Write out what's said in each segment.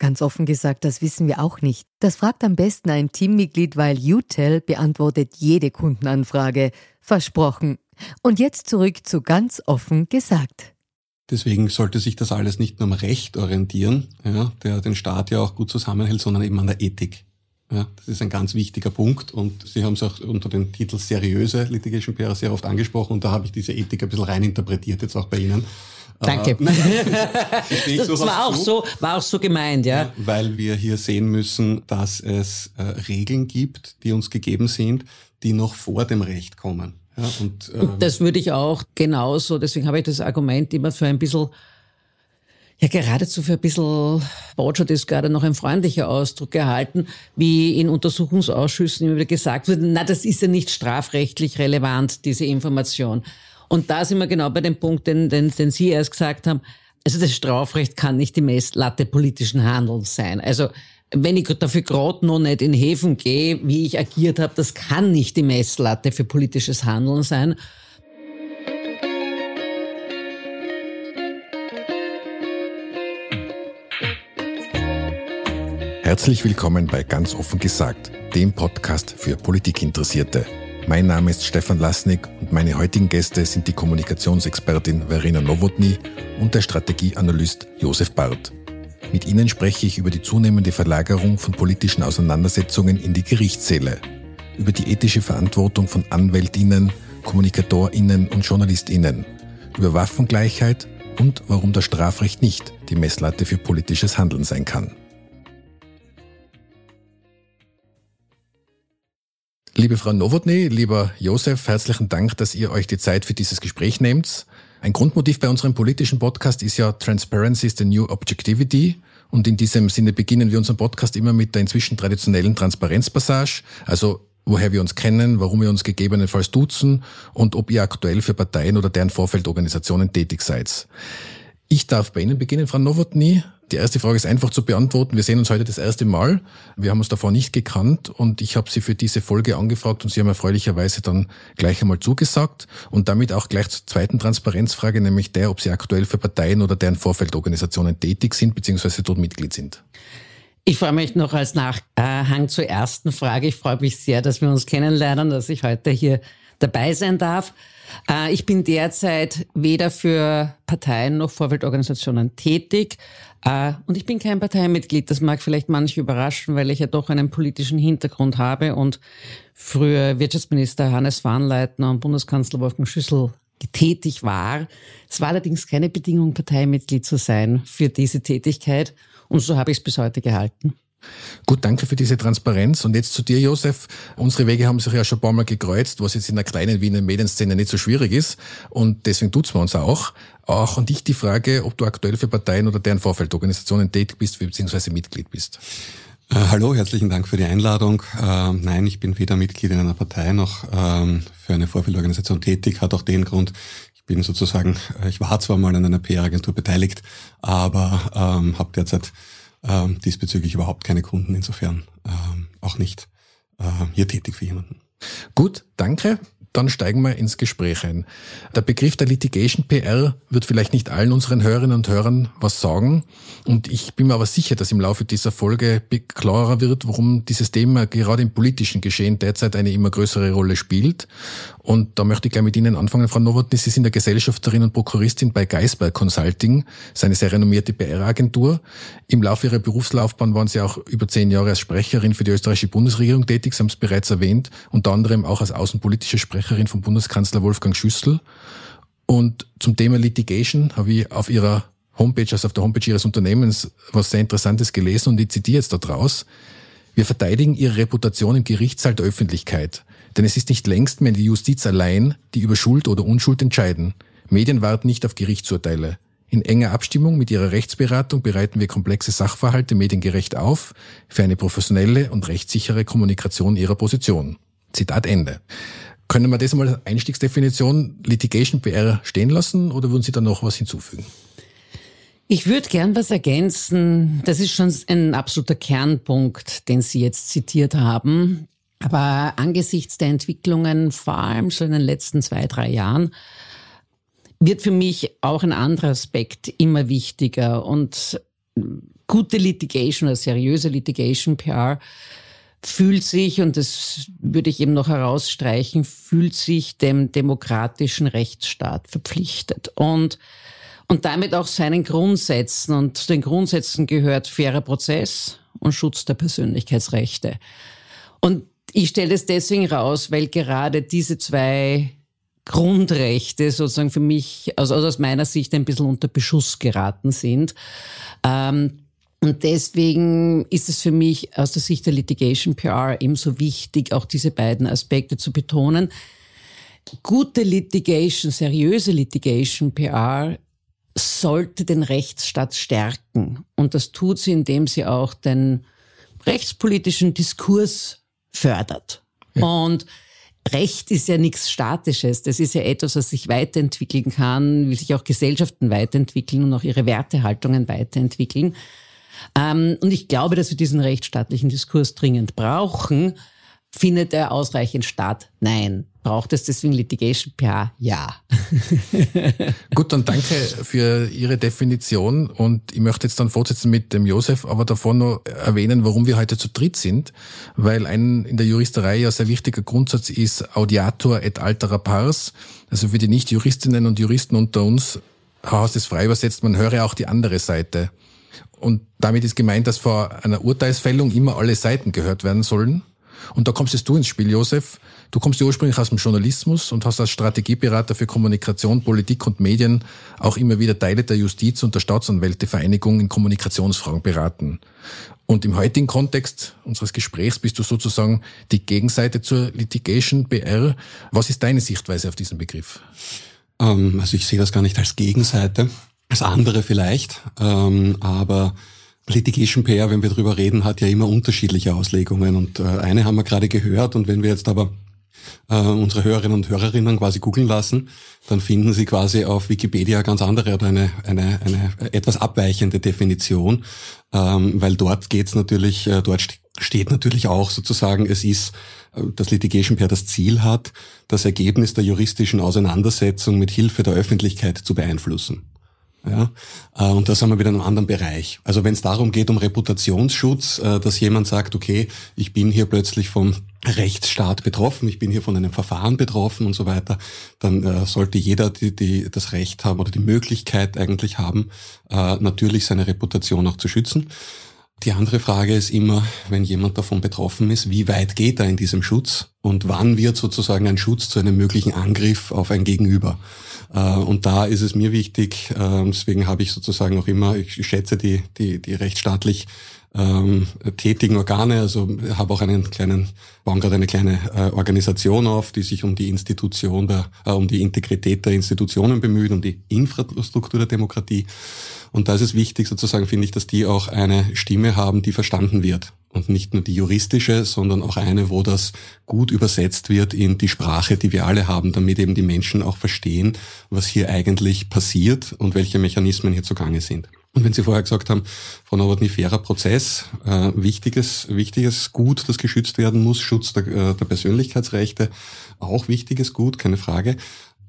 Ganz offen gesagt, das wissen wir auch nicht. Das fragt am besten ein Teammitglied, weil UTEL beantwortet jede Kundenanfrage. Versprochen. Und jetzt zurück zu ganz offen gesagt. Deswegen sollte sich das alles nicht nur am Recht orientieren, ja, der den Staat ja auch gut zusammenhält, sondern eben an der Ethik. Ja, das ist ein ganz wichtiger Punkt und Sie haben es auch unter dem Titel seriöse Litigation PR sehr oft angesprochen und da habe ich diese Ethik ein bisschen reininterpretiert, jetzt auch bei Ihnen. Danke. Äh, das war auch, so, war auch so gemeint, ja. Weil wir hier sehen müssen, dass es äh, Regeln gibt, die uns gegeben sind, die noch vor dem Recht kommen. Ja, und, ähm, und das würde ich auch genauso, deswegen habe ich das Argument immer für ein bisschen, ja geradezu für ein bisschen, Botschafт ist gerade noch ein freundlicher Ausdruck gehalten, wie in Untersuchungsausschüssen immer wieder gesagt wurde, na, das ist ja nicht strafrechtlich relevant, diese Information. Und da sind wir genau bei dem Punkt, den, den, den Sie erst gesagt haben, also das Strafrecht kann nicht die Messlatte politischen Handelns sein. Also wenn ich dafür gerade noch nicht in Häfen gehe, wie ich agiert habe, das kann nicht die Messlatte für politisches Handeln sein. Herzlich willkommen bei Ganz offen gesagt, dem Podcast für Politikinteressierte. Mein Name ist Stefan Lasnik und meine heutigen Gäste sind die Kommunikationsexpertin Verena Nowotny und der Strategieanalyst Josef Barth. Mit ihnen spreche ich über die zunehmende Verlagerung von politischen Auseinandersetzungen in die Gerichtssäle, über die ethische Verantwortung von Anwältinnen, Kommunikatorinnen und Journalistinnen, über Waffengleichheit und warum das Strafrecht nicht die Messlatte für politisches Handeln sein kann. Liebe Frau Nowotny, lieber Josef, herzlichen Dank, dass ihr euch die Zeit für dieses Gespräch nehmt. Ein Grundmotiv bei unserem politischen Podcast ist ja Transparency is the New Objectivity. Und in diesem Sinne beginnen wir unseren Podcast immer mit der inzwischen traditionellen Transparenzpassage. Also woher wir uns kennen, warum wir uns gegebenenfalls duzen und ob ihr aktuell für Parteien oder deren Vorfeldorganisationen tätig seid. Ich darf bei Ihnen beginnen, Frau Nowotny. Die erste Frage ist einfach zu beantworten. Wir sehen uns heute das erste Mal. Wir haben uns davor nicht gekannt und ich habe Sie für diese Folge angefragt und Sie haben erfreulicherweise dann gleich einmal zugesagt und damit auch gleich zur zweiten Transparenzfrage, nämlich der, ob Sie aktuell für Parteien oder deren Vorfeldorganisationen tätig sind bzw. dort Mitglied sind. Ich freue mich noch als Nachhang zur ersten Frage. Ich freue mich sehr, dass wir uns kennenlernen, dass ich heute hier dabei sein darf. Äh, ich bin derzeit weder für Parteien noch Vorfeldorganisationen tätig. Äh, und ich bin kein Parteimitglied. Das mag vielleicht manche überraschen, weil ich ja doch einen politischen Hintergrund habe und früher Wirtschaftsminister Hannes Warnleitner und Bundeskanzler Wolfgang Schüssel tätig war. Es war allerdings keine Bedingung, Parteimitglied zu sein für diese Tätigkeit. Und so habe ich es bis heute gehalten. Gut, danke für diese Transparenz. Und jetzt zu dir, Josef. Unsere Wege haben sich ja schon ein paar Mal gekreuzt, was jetzt in der kleinen Wiener Medienszene nicht so schwierig ist. Und deswegen tut's wir uns auch. Auch an dich die Frage, ob du aktuell für Parteien oder deren Vorfeldorganisationen tätig bist, beziehungsweise Mitglied bist. Äh, hallo, herzlichen Dank für die Einladung. Äh, nein, ich bin weder Mitglied in einer Partei noch ähm, für eine Vorfeldorganisation tätig. Hat auch den Grund, ich bin sozusagen, äh, ich war zwar mal an einer PR-Agentur beteiligt, aber ähm, habe derzeit ähm, diesbezüglich überhaupt keine Kunden, insofern ähm, auch nicht äh, hier tätig für jemanden. Gut, danke. Dann steigen wir ins Gespräch ein. Der Begriff der Litigation PR wird vielleicht nicht allen unseren Hörerinnen und Hörern was sagen. Und ich bin mir aber sicher, dass im Laufe dieser Folge klarer wird, warum dieses Thema gerade im politischen Geschehen derzeit eine immer größere Rolle spielt. Und da möchte ich gleich mit Ihnen anfangen, Frau Nowotny. Sie sind der Gesellschafterin und Prokuristin bei Geisberg Consulting, seine sehr renommierte PR-Agentur. Im Laufe Ihrer Berufslaufbahn waren Sie auch über zehn Jahre als Sprecherin für die österreichische Bundesregierung tätig, Sie haben es bereits erwähnt, unter anderem auch als außenpolitische Sprecherin von Bundeskanzler Wolfgang Schüssel. Und zum Thema Litigation habe ich auf Ihrer Homepage, also auf der Homepage Ihres Unternehmens, was sehr Interessantes gelesen und ich zitiere jetzt dort raus. Wir verteidigen Ihre Reputation im Gerichtssaal der Öffentlichkeit. Denn es ist nicht längst mehr die Justiz allein, die über Schuld oder Unschuld entscheiden. Medien warten nicht auf Gerichtsurteile. In enger Abstimmung mit ihrer Rechtsberatung bereiten wir komplexe Sachverhalte mediengerecht auf für eine professionelle und rechtssichere Kommunikation ihrer Position. Zitat Ende. Können wir das mal als Einstiegsdefinition Litigation PR stehen lassen oder würden Sie da noch was hinzufügen? Ich würde gern was ergänzen. Das ist schon ein absoluter Kernpunkt, den Sie jetzt zitiert haben. Aber angesichts der Entwicklungen, vor allem so in den letzten zwei, drei Jahren, wird für mich auch ein anderer Aspekt immer wichtiger und gute Litigation oder seriöse Litigation PR fühlt sich, und das würde ich eben noch herausstreichen, fühlt sich dem demokratischen Rechtsstaat verpflichtet und, und damit auch seinen Grundsätzen. Und zu den Grundsätzen gehört fairer Prozess und Schutz der Persönlichkeitsrechte. Und ich stelle es deswegen raus, weil gerade diese zwei Grundrechte sozusagen für mich, also aus meiner Sicht ein bisschen unter Beschuss geraten sind. Ähm, und deswegen ist es für mich aus der Sicht der Litigation PR ebenso wichtig, auch diese beiden Aspekte zu betonen. Gute Litigation, seriöse Litigation PR sollte den Rechtsstaat stärken. Und das tut sie, indem sie auch den rechtspolitischen Diskurs fördert. Ja. Und Recht ist ja nichts Statisches. Das ist ja etwas, was sich weiterentwickeln kann, wie sich auch Gesellschaften weiterentwickeln und auch ihre Wertehaltungen weiterentwickeln. Ähm, und ich glaube, dass wir diesen rechtsstaatlichen Diskurs dringend brauchen. Findet er ausreichend statt? Nein. Braucht es deswegen Litigation PR? Ja. Gut, dann danke für Ihre Definition und ich möchte jetzt dann fortsetzen mit dem Josef, aber davor noch erwähnen, warum wir heute zu dritt sind, weil ein in der Juristerei ja sehr wichtiger Grundsatz ist Audiator et altera pars, also für die Nicht-Juristinnen und Juristen unter uns, Haus ist frei übersetzt, man höre auch die andere Seite. Und damit ist gemeint, dass vor einer Urteilsfällung immer alle Seiten gehört werden sollen. Und da kommst jetzt du ins Spiel, Josef. Du kommst ja ursprünglich aus dem Journalismus und hast als Strategieberater für Kommunikation, Politik und Medien auch immer wieder Teile der Justiz und der Staatsanwältevereinigung in Kommunikationsfragen beraten. Und im heutigen Kontext unseres Gesprächs bist du sozusagen die Gegenseite zur Litigation BR. Was ist deine Sichtweise auf diesen Begriff? Ähm, also ich sehe das gar nicht als Gegenseite, als andere vielleicht, ähm, aber Litigation PR, wenn wir drüber reden, hat ja immer unterschiedliche Auslegungen. Und äh, eine haben wir gerade gehört. Und wenn wir jetzt aber äh, unsere Hörerinnen und Hörerinnen quasi googeln lassen, dann finden sie quasi auf Wikipedia ganz andere oder eine, eine, eine etwas abweichende Definition, ähm, weil dort geht's natürlich, äh, dort steht natürlich auch sozusagen, es ist, äh, dass Litigation PR das Ziel hat, das Ergebnis der juristischen Auseinandersetzung mit Hilfe der Öffentlichkeit zu beeinflussen. Ja, äh, und da sind wir wieder in einem anderen Bereich. Also wenn es darum geht, um Reputationsschutz, äh, dass jemand sagt, okay, ich bin hier plötzlich vom Rechtsstaat betroffen, ich bin hier von einem Verfahren betroffen und so weiter, dann äh, sollte jeder die, die, das Recht haben oder die Möglichkeit eigentlich haben, natürlich seine Reputation auch zu schützen. Die andere Frage ist immer, wenn jemand davon betroffen ist, wie weit geht er in diesem Schutz und wann wird sozusagen ein Schutz zu einem möglichen Angriff auf ein Gegenüber? Äh, und da ist es mir wichtig, äh, deswegen habe ich sozusagen auch immer, ich schätze die, die, die rechtsstaatlich ähm, tätigen Organe, also habe auch einen kleinen, bauen gerade eine kleine äh, Organisation auf, die sich um die Institution der, äh, um die Integrität der Institutionen bemüht, um die Infrastruktur der Demokratie. Und da ist es wichtig, sozusagen, finde ich, dass die auch eine Stimme haben, die verstanden wird. Und nicht nur die juristische, sondern auch eine, wo das gut übersetzt wird in die Sprache, die wir alle haben, damit eben die Menschen auch verstehen, was hier eigentlich passiert und welche Mechanismen hier zugange sind. Und wenn Sie vorher gesagt haben, Frau Nowotny, fairer Prozess, äh, wichtiges, wichtiges Gut, das geschützt werden muss, Schutz der, äh, der Persönlichkeitsrechte, auch wichtiges Gut, keine Frage.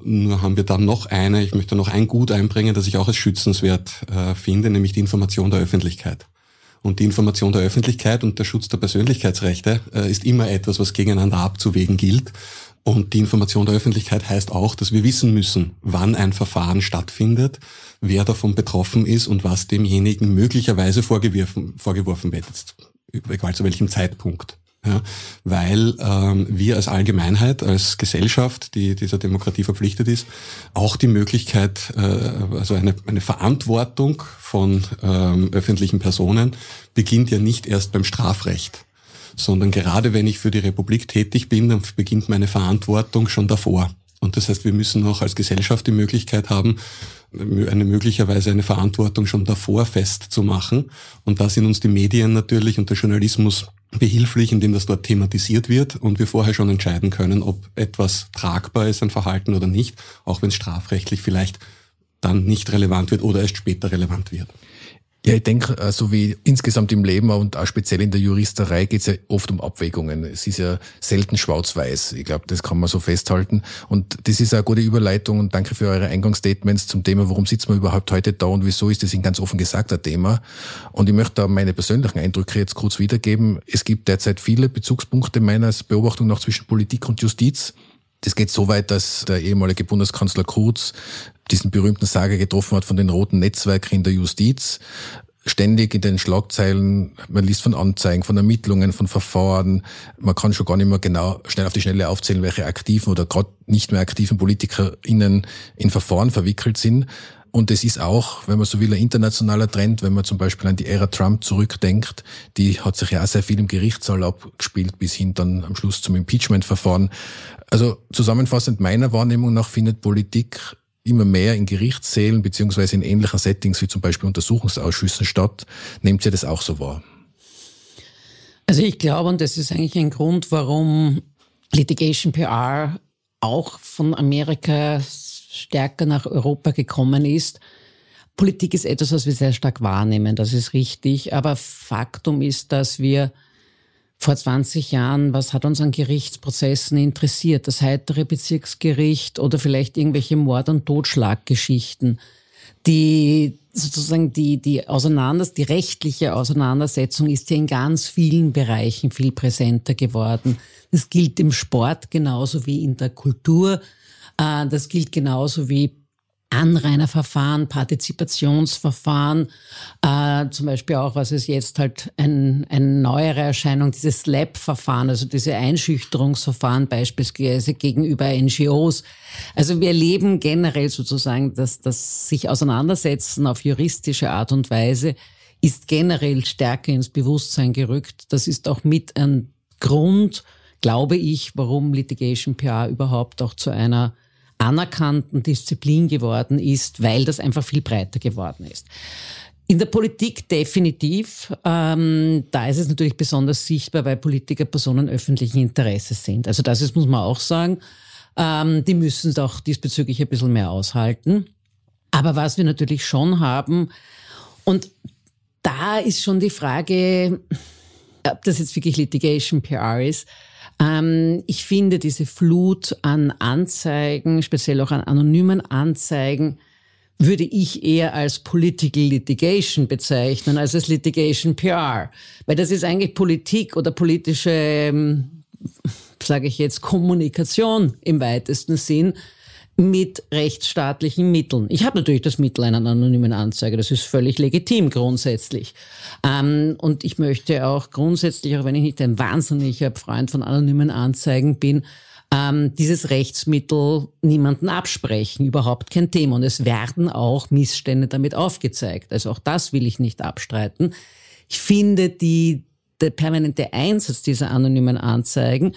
Nur haben wir dann noch eine, ich möchte noch ein Gut einbringen, das ich auch als schützenswert äh, finde, nämlich die Information der Öffentlichkeit. Und die Information der Öffentlichkeit und der Schutz der Persönlichkeitsrechte äh, ist immer etwas, was gegeneinander abzuwägen gilt. Und die Information der Öffentlichkeit heißt auch, dass wir wissen müssen, wann ein Verfahren stattfindet, wer davon betroffen ist und was demjenigen möglicherweise vorgeworfen, wird, jetzt, egal zu welchem Zeitpunkt. Ja, weil ähm, wir als Allgemeinheit, als Gesellschaft, die dieser Demokratie verpflichtet ist, auch die Möglichkeit, äh, also eine, eine Verantwortung von ähm, öffentlichen Personen beginnt ja nicht erst beim Strafrecht, sondern gerade wenn ich für die Republik tätig bin, dann beginnt meine Verantwortung schon davor. Und das heißt, wir müssen auch als Gesellschaft die Möglichkeit haben, eine möglicherweise eine Verantwortung schon davor festzumachen. Und da sind uns die Medien natürlich und der Journalismus behilflich, indem das dort thematisiert wird und wir vorher schon entscheiden können, ob etwas tragbar ist, ein Verhalten oder nicht, auch wenn es strafrechtlich vielleicht dann nicht relevant wird oder erst später relevant wird. Ja, ich denke, so also wie insgesamt im Leben und auch speziell in der Juristerei geht es ja oft um Abwägungen. Es ist ja selten schwarz-weiß. Ich glaube, das kann man so festhalten. Und das ist eine gute Überleitung und danke für eure Eingangsstatements zum Thema, warum sitzen wir überhaupt heute da und wieso ist das ein ganz offen gesagt ein Thema. Und ich möchte da meine persönlichen Eindrücke jetzt kurz wiedergeben. Es gibt derzeit viele Bezugspunkte meiner Beobachtung nach zwischen Politik und Justiz. Das geht so weit, dass der ehemalige Bundeskanzler Kurz diesen berühmten Sage getroffen hat von den roten Netzwerken in der Justiz. Ständig in den Schlagzeilen, man liest von Anzeigen, von Ermittlungen, von Verfahren. Man kann schon gar nicht mehr genau schnell auf die Schnelle aufzählen, welche aktiven oder gerade nicht mehr aktiven PolitikerInnen in Verfahren verwickelt sind. Und es ist auch, wenn man so will, ein internationaler Trend, wenn man zum Beispiel an die Ära Trump zurückdenkt, die hat sich ja auch sehr viel im Gerichtssaal abgespielt, bis hin dann am Schluss zum Impeachment-Verfahren. Also zusammenfassend meiner Wahrnehmung nach findet Politik immer mehr in Gerichtssälen beziehungsweise in ähnlichen Settings wie zum Beispiel Untersuchungsausschüssen statt. Nehmt ihr das auch so wahr? Also ich glaube, und das ist eigentlich ein Grund, warum Litigation PR auch von Amerika stärker nach Europa gekommen ist. Politik ist etwas, was wir sehr stark wahrnehmen, das ist richtig. Aber Faktum ist, dass wir vor 20 Jahren, was hat uns an Gerichtsprozessen interessiert? Das heitere Bezirksgericht oder vielleicht irgendwelche Mord- und Totschlaggeschichten, die sozusagen die, die Auseinanders, die rechtliche Auseinandersetzung ist ja in ganz vielen Bereichen viel präsenter geworden. Das gilt im Sport genauso wie in der Kultur. Äh, das gilt genauso wie Anrainerverfahren, Partizipationsverfahren, äh, zum Beispiel auch, was ist jetzt halt ein, eine neuere Erscheinung, dieses Slap-Verfahren, also diese Einschüchterungsverfahren beispielsweise gegenüber NGOs. Also wir erleben generell sozusagen, dass das sich auseinandersetzen auf juristische Art und Weise ist generell stärker ins Bewusstsein gerückt. Das ist auch mit ein Grund, glaube ich, warum Litigation PR überhaupt auch zu einer anerkannten Disziplin geworden ist, weil das einfach viel breiter geworden ist. In der Politik definitiv. Ähm, da ist es natürlich besonders sichtbar, weil Politiker Personen öffentlichen Interesses sind. Also das ist, muss man auch sagen. Ähm, die müssen doch diesbezüglich ein bisschen mehr aushalten. Aber was wir natürlich schon haben, und da ist schon die Frage, ob das jetzt wirklich Litigation PR ist, ähm, ich finde diese Flut an Anzeigen, speziell auch an anonymen Anzeigen, würde ich eher als Political Litigation bezeichnen, als als Litigation PR. Weil das ist eigentlich Politik oder politische, ähm, sage ich jetzt, Kommunikation im weitesten Sinn mit rechtsstaatlichen Mitteln. Ich habe natürlich das Mittel einer anonymen Anzeige, das ist völlig legitim grundsätzlich. Ähm, und ich möchte auch grundsätzlich, auch wenn ich nicht ein wahnsinniger Freund von anonymen Anzeigen bin, ähm, dieses Rechtsmittel niemanden absprechen, überhaupt kein Thema. Und es werden auch Missstände damit aufgezeigt. Also auch das will ich nicht abstreiten. Ich finde die, der permanente Einsatz dieser anonymen Anzeigen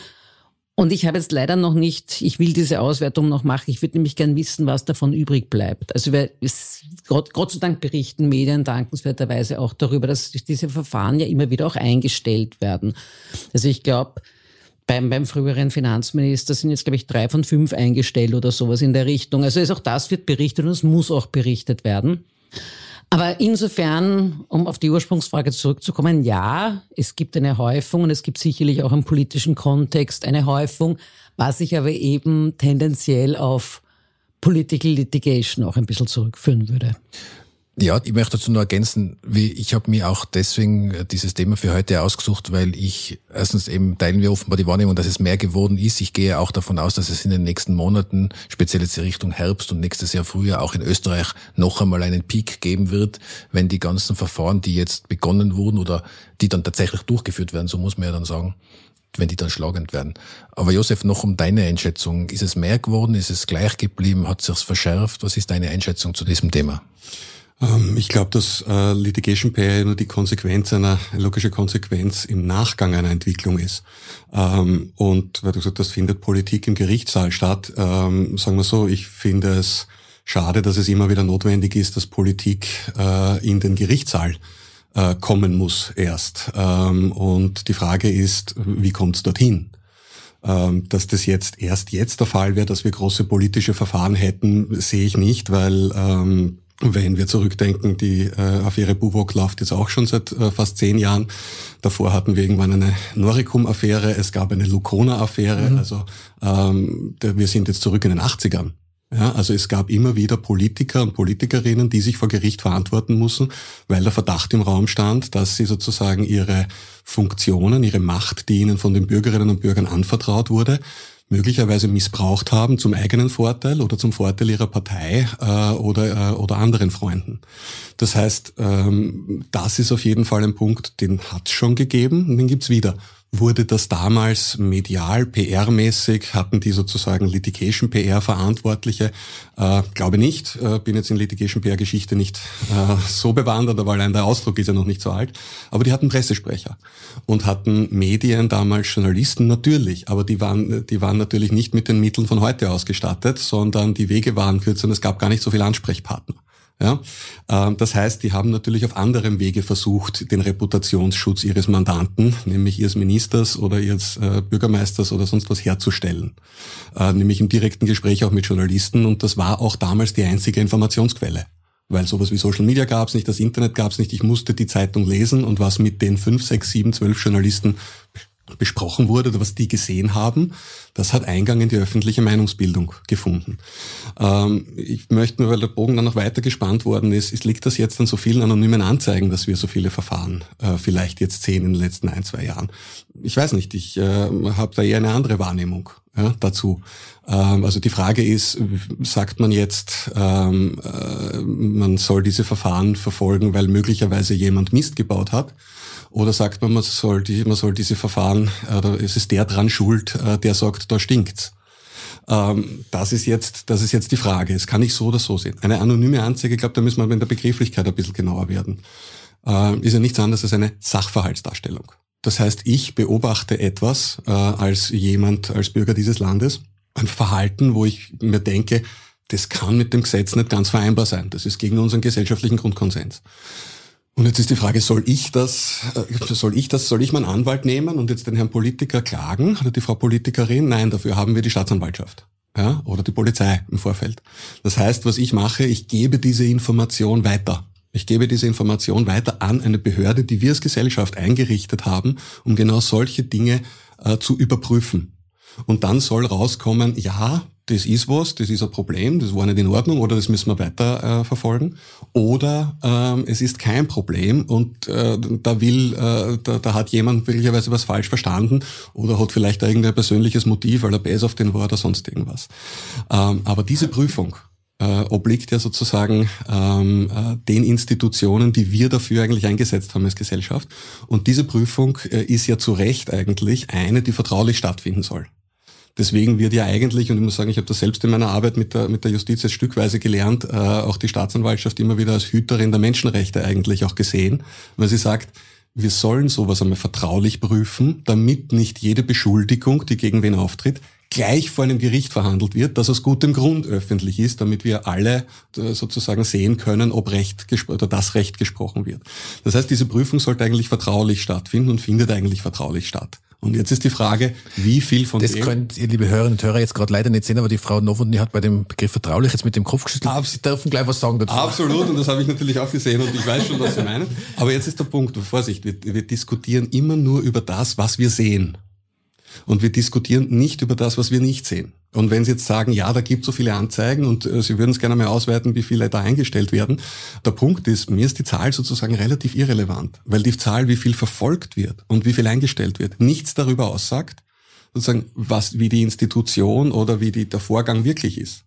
und ich habe jetzt leider noch nicht, ich will diese Auswertung noch machen. Ich würde nämlich gern wissen, was davon übrig bleibt. Also wir, Gott, Gott sei Dank berichten Medien dankenswerterweise auch darüber, dass diese Verfahren ja immer wieder auch eingestellt werden. Also ich glaube, beim, beim früheren Finanzminister sind jetzt, glaube ich, drei von fünf eingestellt oder sowas in der Richtung. Also ist auch das wird berichtet und es muss auch berichtet werden. Aber insofern, um auf die Ursprungsfrage zurückzukommen, ja, es gibt eine Häufung und es gibt sicherlich auch im politischen Kontext eine Häufung, was ich aber eben tendenziell auf Political Litigation auch ein bisschen zurückführen würde. Ja, ich möchte dazu nur ergänzen, wie ich habe mir auch deswegen äh, dieses Thema für heute ausgesucht, weil ich erstens eben teilen wir offenbar die Wahrnehmung, dass es mehr geworden ist. Ich gehe auch davon aus, dass es in den nächsten Monaten, speziell jetzt in Richtung Herbst und nächstes Jahr Frühjahr auch in Österreich noch einmal einen Peak geben wird, wenn die ganzen Verfahren, die jetzt begonnen wurden oder die dann tatsächlich durchgeführt werden, so muss man ja dann sagen, wenn die dann schlagend werden. Aber Josef, noch um deine Einschätzung. Ist es mehr geworden? Ist es gleich geblieben? Hat sich's verschärft? Was ist deine Einschätzung zu diesem Thema? Ähm, ich glaube, dass äh, Litigation Pair nur die Konsequenz einer, eine logische Konsequenz im Nachgang einer Entwicklung ist. Ähm, und weil du gesagt hast, findet Politik im Gerichtssaal statt, ähm, sagen wir so, ich finde es schade, dass es immer wieder notwendig ist, dass Politik äh, in den Gerichtssaal äh, kommen muss erst. Und die Frage ist, wie kommt es dorthin? Dass das jetzt erst jetzt der Fall wäre, dass wir große politische Verfahren hätten, sehe ich nicht, weil wenn wir zurückdenken, die äh, Affäre Buwok läuft jetzt auch schon seit äh, fast zehn Jahren. Davor hatten wir irgendwann eine Noricum-Affäre, es gab eine Lucona-Affäre. Mhm. Also ähm, wir sind jetzt zurück in den 80ern. Ja, also es gab immer wieder Politiker und Politikerinnen, die sich vor Gericht verantworten mussten, weil der Verdacht im Raum stand, dass sie sozusagen ihre Funktionen, ihre Macht, die ihnen von den Bürgerinnen und Bürgern anvertraut wurde, möglicherweise missbraucht haben zum eigenen Vorteil oder zum Vorteil ihrer Partei äh, oder, äh, oder anderen Freunden. Das heißt, ähm, das ist auf jeden Fall ein Punkt, den hat es schon gegeben und den gibt's wieder. Wurde das damals medial, PR-mäßig, hatten die sozusagen Litigation-PR-Verantwortliche? Äh, glaube nicht, äh, bin jetzt in Litigation-PR-Geschichte nicht äh, so bewandert, aber allein der Ausdruck ist ja noch nicht so alt. Aber die hatten Pressesprecher und hatten Medien, damals Journalisten natürlich, aber die waren, die waren natürlich nicht mit den Mitteln von heute ausgestattet, sondern die Wege waren kürzer und es gab gar nicht so viele Ansprechpartner. Ja? Ähm, das heißt, die haben natürlich auf anderem Wege versucht, den Reputationsschutz ihres Mandanten, nämlich ihres Ministers oder ihres äh, Bürgermeisters oder sonst was herzustellen. Äh, nämlich im direkten Gespräch auch mit Journalisten und das war auch damals die einzige Informationsquelle weil sowas wie Social Media gab es nicht, das Internet gab es nicht. Ich musste die Zeitung lesen und was mit den fünf, sechs, sieben, zwölf Journalisten besprochen wurde oder was die gesehen haben, das hat Eingang in die öffentliche Meinungsbildung gefunden. Ähm, ich möchte nur, weil der Bogen dann noch weiter gespannt worden ist, ist liegt das jetzt an so vielen anonymen Anzeigen, dass wir so viele Verfahren äh, vielleicht jetzt sehen in den letzten ein, zwei Jahren. Ich weiß nicht, ich äh, habe da eher eine andere Wahrnehmung ja, dazu. Ähm, also die Frage ist, sagt man jetzt, ähm, äh, man soll diese Verfahren verfolgen, weil möglicherweise jemand Mist gebaut hat? Oder sagt man, man soll, die, man soll diese Verfahren, oder es ist der dran schuld, äh, der sagt, da stinkt's. Ähm, das ist jetzt, das ist jetzt die Frage. Es kann nicht so oder so sehen. Eine anonyme Anzeige, ich glaube, da müssen wir in der Begrifflichkeit ein bisschen genauer werden. Äh, ist ja nichts anderes als eine Sachverhaltsdarstellung. Das heißt, ich beobachte etwas äh, als jemand, als Bürger dieses Landes, ein Verhalten, wo ich mir denke, das kann mit dem Gesetz nicht ganz vereinbar sein. Das ist gegen unseren gesellschaftlichen Grundkonsens. Und jetzt ist die Frage, soll ich das, äh, soll ich das, soll ich meinen Anwalt nehmen und jetzt den Herrn Politiker klagen oder die Frau Politikerin? Nein, dafür haben wir die Staatsanwaltschaft. Ja, oder die Polizei im Vorfeld. Das heißt, was ich mache, ich gebe diese Information weiter. Ich gebe diese Information weiter an eine Behörde, die wir als Gesellschaft eingerichtet haben, um genau solche Dinge äh, zu überprüfen. Und dann soll rauskommen, ja, das ist was, das ist ein Problem, das war nicht in Ordnung oder das müssen wir weiter äh, verfolgen. Oder ähm, es ist kein Problem und äh, da will, äh, da, da hat jemand möglicherweise was falsch verstanden oder hat vielleicht irgendein persönliches Motiv, weil er besser auf den war oder sonst irgendwas. Ähm, aber diese Prüfung äh, obliegt ja sozusagen ähm, äh, den Institutionen, die wir dafür eigentlich eingesetzt haben als Gesellschaft. Und diese Prüfung äh, ist ja zu Recht eigentlich eine, die vertraulich stattfinden soll. Deswegen wird ja eigentlich, und ich muss sagen, ich habe das selbst in meiner Arbeit mit der, mit der Justiz jetzt stückweise gelernt, äh, auch die Staatsanwaltschaft immer wieder als Hüterin der Menschenrechte eigentlich auch gesehen, weil sie sagt, wir sollen sowas einmal vertraulich prüfen, damit nicht jede Beschuldigung, die gegen wen auftritt, gleich vor einem Gericht verhandelt wird, das aus gutem Grund öffentlich ist, damit wir alle äh, sozusagen sehen können, ob Recht oder das Recht gesprochen wird. Das heißt, diese Prüfung sollte eigentlich vertraulich stattfinden und findet eigentlich vertraulich statt. Und jetzt ist die Frage, wie viel von das dem... Das könnt ihr, liebe Hörerinnen und Hörer, jetzt gerade leider nicht sehen, aber die Frau Novotny hat bei dem Begriff vertraulich jetzt mit dem Kopf geschüttelt. Sie dürfen gleich was sagen dazu. Absolut, und das habe ich natürlich auch gesehen und ich weiß schon, was Sie meinen. Aber jetzt ist der Punkt, Vorsicht, wir, wir diskutieren immer nur über das, was wir sehen. Und wir diskutieren nicht über das, was wir nicht sehen. Und wenn Sie jetzt sagen, ja, da gibt es so viele Anzeigen und äh, Sie würden es gerne mal auswerten, wie viele da eingestellt werden. Der Punkt ist, mir ist die Zahl sozusagen relativ irrelevant, weil die Zahl, wie viel verfolgt wird und wie viel eingestellt wird, nichts darüber aussagt, sozusagen, was, wie die Institution oder wie die, der Vorgang wirklich ist.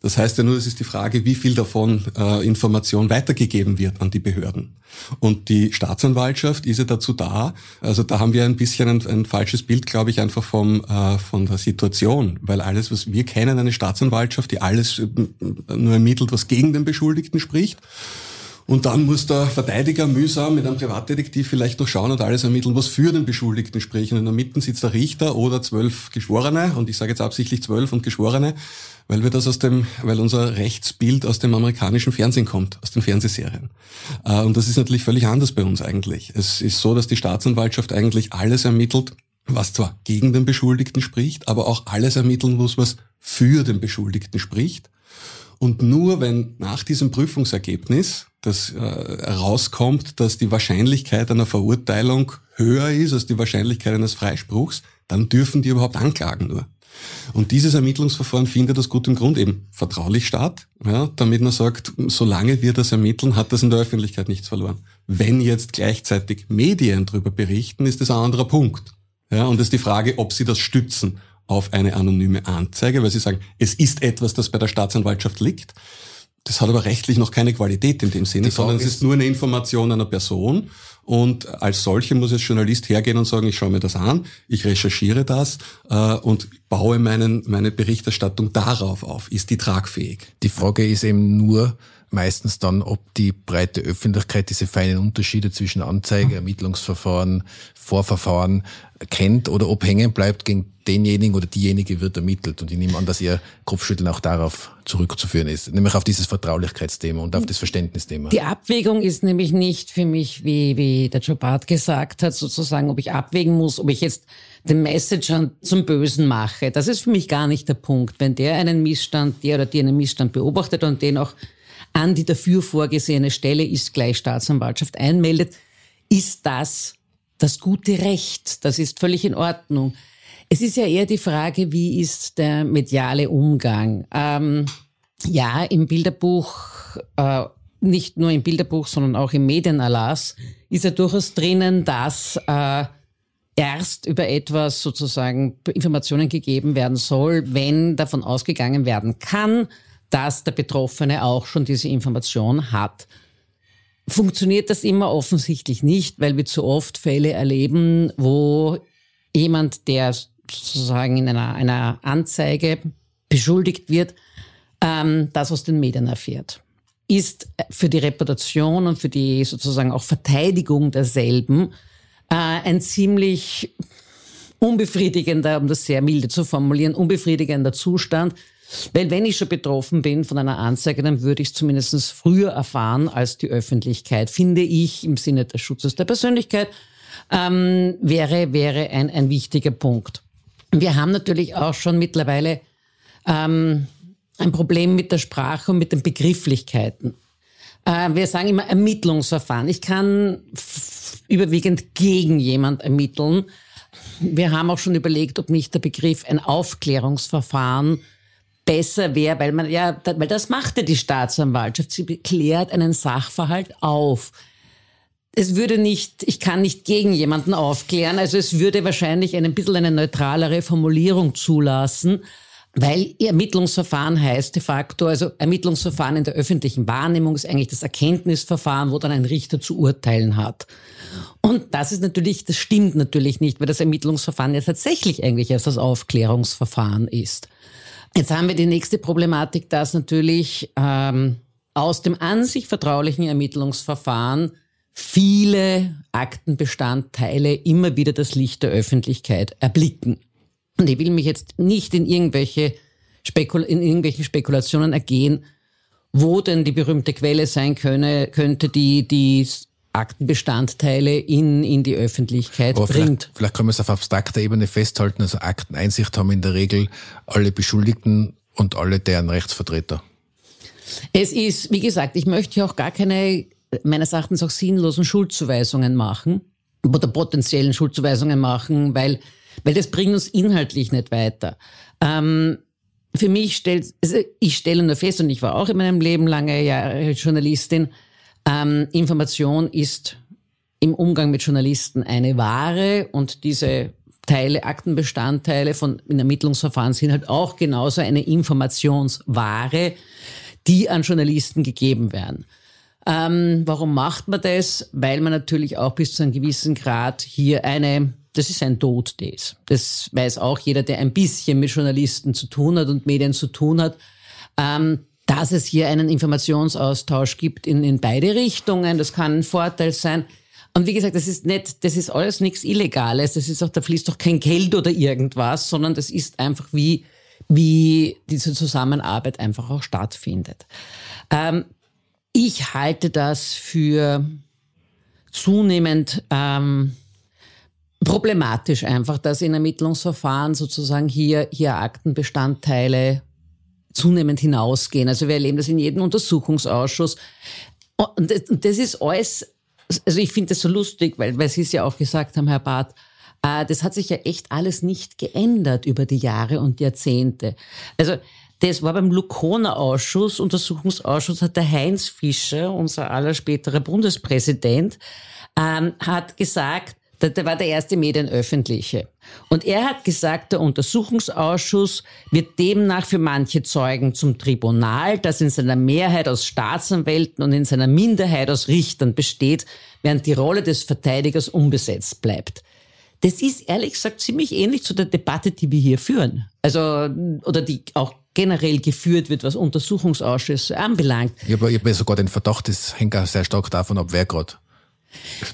Das heißt ja nur, es ist die Frage, wie viel davon äh, Information weitergegeben wird an die Behörden. Und die Staatsanwaltschaft ist ja dazu da, also da haben wir ein bisschen ein, ein falsches Bild, glaube ich, einfach vom, äh, von der Situation, weil alles, was wir kennen, eine Staatsanwaltschaft, die alles äh, nur ermittelt, was gegen den Beschuldigten spricht. Und dann muss der Verteidiger mühsam mit einem Privatdetektiv vielleicht noch schauen und alles ermitteln, was für den Beschuldigten spricht. Und in der Mitte sitzt der Richter oder zwölf Geschworene, und ich sage jetzt absichtlich zwölf und Geschworene, weil wir das aus dem, weil unser Rechtsbild aus dem amerikanischen Fernsehen kommt, aus den Fernsehserien. Äh, und das ist natürlich völlig anders bei uns eigentlich. Es ist so, dass die Staatsanwaltschaft eigentlich alles ermittelt, was zwar gegen den Beschuldigten spricht, aber auch alles ermitteln muss, was für den Beschuldigten spricht. Und nur wenn nach diesem Prüfungsergebnis das äh, herauskommt, dass die Wahrscheinlichkeit einer Verurteilung höher ist als die Wahrscheinlichkeit eines Freispruchs, dann dürfen die überhaupt anklagen nur. Und dieses Ermittlungsverfahren findet aus gutem Grund eben vertraulich statt, ja, damit man sagt, solange wir das ermitteln, hat das in der Öffentlichkeit nichts verloren. Wenn jetzt gleichzeitig Medien darüber berichten, ist das ein anderer Punkt. Ja, und es ist die Frage, ob sie das stützen auf eine anonyme Anzeige, weil sie sagen, es ist etwas, das bei der Staatsanwaltschaft liegt. Das hat aber rechtlich noch keine Qualität in dem Sinne, sondern es ist nur eine Information einer Person. Und als solche muss jetzt Journalist hergehen und sagen, ich schaue mir das an, ich recherchiere das äh, und baue meinen, meine Berichterstattung darauf auf. Ist die tragfähig? Die Frage ist eben nur, meistens dann, ob die breite Öffentlichkeit diese feinen Unterschiede zwischen Anzeige, Ermittlungsverfahren, Vorverfahren kennt oder ob hängen bleibt gegen denjenigen oder diejenige wird ermittelt. Und ich nehme an, dass Ihr Kopfschütteln auch darauf zurückzuführen ist, nämlich auf dieses Vertraulichkeitsthema und auf das Verständnisthema. Die Abwägung ist nämlich nicht für mich, wie, wie der Joe Bart gesagt hat, sozusagen, ob ich abwägen muss, ob ich jetzt den Messenger zum Bösen mache. Das ist für mich gar nicht der Punkt. Wenn der einen Missstand, der oder die einen Missstand beobachtet und den auch an die dafür vorgesehene Stelle ist gleich Staatsanwaltschaft einmeldet, ist das das gute Recht. Das ist völlig in Ordnung. Es ist ja eher die Frage, wie ist der mediale Umgang? Ähm, ja, im Bilderbuch, äh, nicht nur im Bilderbuch, sondern auch im Medienerlass ist ja durchaus drinnen, dass äh, erst über etwas sozusagen Informationen gegeben werden soll, wenn davon ausgegangen werden kann, dass der Betroffene auch schon diese Information hat. Funktioniert das immer offensichtlich nicht, weil wir zu oft Fälle erleben, wo jemand, der sozusagen in einer, einer Anzeige beschuldigt wird, ähm, das aus den Medien erfährt. Ist für die Reputation und für die sozusagen auch Verteidigung derselben äh, ein ziemlich unbefriedigender, um das sehr milde zu formulieren, unbefriedigender Zustand, weil wenn ich schon betroffen bin von einer Anzeige, dann würde ich es zumindest früher erfahren als die Öffentlichkeit, finde ich im Sinne des Schutzes der Persönlichkeit, ähm, wäre, wäre ein, ein wichtiger Punkt. Wir haben natürlich auch schon mittlerweile ähm, ein Problem mit der Sprache und mit den Begrifflichkeiten. Äh, wir sagen immer Ermittlungsverfahren. Ich kann überwiegend gegen jemand ermitteln. Wir haben auch schon überlegt, ob nicht der Begriff ein Aufklärungsverfahren besser wäre, weil man ja, weil das machte die Staatsanwaltschaft. Sie klärt einen Sachverhalt auf. Es würde nicht, ich kann nicht gegen jemanden aufklären, also es würde wahrscheinlich ein bisschen eine neutralere Formulierung zulassen, weil Ermittlungsverfahren heißt de facto, also Ermittlungsverfahren in der öffentlichen Wahrnehmung ist eigentlich das Erkenntnisverfahren, wo dann ein Richter zu urteilen hat. Und das ist natürlich, das stimmt natürlich nicht, weil das Ermittlungsverfahren ja tatsächlich eigentlich erst das Aufklärungsverfahren ist. Jetzt haben wir die nächste Problematik, dass natürlich ähm, aus dem an sich vertraulichen Ermittlungsverfahren viele Aktenbestandteile immer wieder das Licht der Öffentlichkeit erblicken. Und ich will mich jetzt nicht in irgendwelche Spekul in irgendwelchen Spekulationen ergehen, wo denn die berühmte Quelle sein könne, könnte, die die Aktenbestandteile in, in die Öffentlichkeit Aber bringt. Vielleicht, vielleicht können wir es auf abstrakter Ebene festhalten. Also Akteneinsicht haben in der Regel alle Beschuldigten und alle deren Rechtsvertreter. Es ist, wie gesagt, ich möchte hier auch gar keine, meines Erachtens auch sinnlosen Schuldzuweisungen machen oder potenziellen Schuldzuweisungen machen, weil, weil das bringt uns inhaltlich nicht weiter. Ähm, für mich stellt, also ich stelle nur fest, und ich war auch in meinem Leben lange Jahre Journalistin, ähm, Information ist im Umgang mit Journalisten eine Ware und diese Teile, Aktenbestandteile von in Ermittlungsverfahren sind halt auch genauso eine Informationsware, die an Journalisten gegeben werden. Ähm, warum macht man das? Weil man natürlich auch bis zu einem gewissen Grad hier eine, das ist ein Tod des. Das weiß auch jeder, der ein bisschen mit Journalisten zu tun hat und Medien zu tun hat. Ähm, dass es hier einen Informationsaustausch gibt in, in beide Richtungen. Das kann ein Vorteil sein. Und wie gesagt, das ist nicht, das ist alles nichts Illegales. Das ist auch, da fließt doch kein Geld oder irgendwas, sondern das ist einfach wie, wie diese Zusammenarbeit einfach auch stattfindet. Ähm, ich halte das für zunehmend ähm, problematisch einfach, dass in Ermittlungsverfahren sozusagen hier, hier Aktenbestandteile zunehmend hinausgehen. Also wir erleben das in jedem Untersuchungsausschuss. Und das ist alles, also ich finde das so lustig, weil, weil Sie es ja auch gesagt haben, Herr Barth, äh, das hat sich ja echt alles nicht geändert über die Jahre und Jahrzehnte. Also das war beim Lukona-Ausschuss, Untersuchungsausschuss, hat der Heinz Fischer, unser aller späterer Bundespräsident, ähm, hat gesagt, der war der erste Medienöffentliche. Und er hat gesagt, der Untersuchungsausschuss wird demnach für manche Zeugen zum Tribunal, das in seiner Mehrheit aus Staatsanwälten und in seiner Minderheit aus Richtern besteht, während die Rolle des Verteidigers unbesetzt bleibt. Das ist ehrlich gesagt ziemlich ähnlich zu der Debatte, die wir hier führen. Also, oder die auch generell geführt wird, was Untersuchungsausschüsse anbelangt. Ich habe, habe sogar den Verdacht, das hängt auch sehr stark davon ab, wer gerade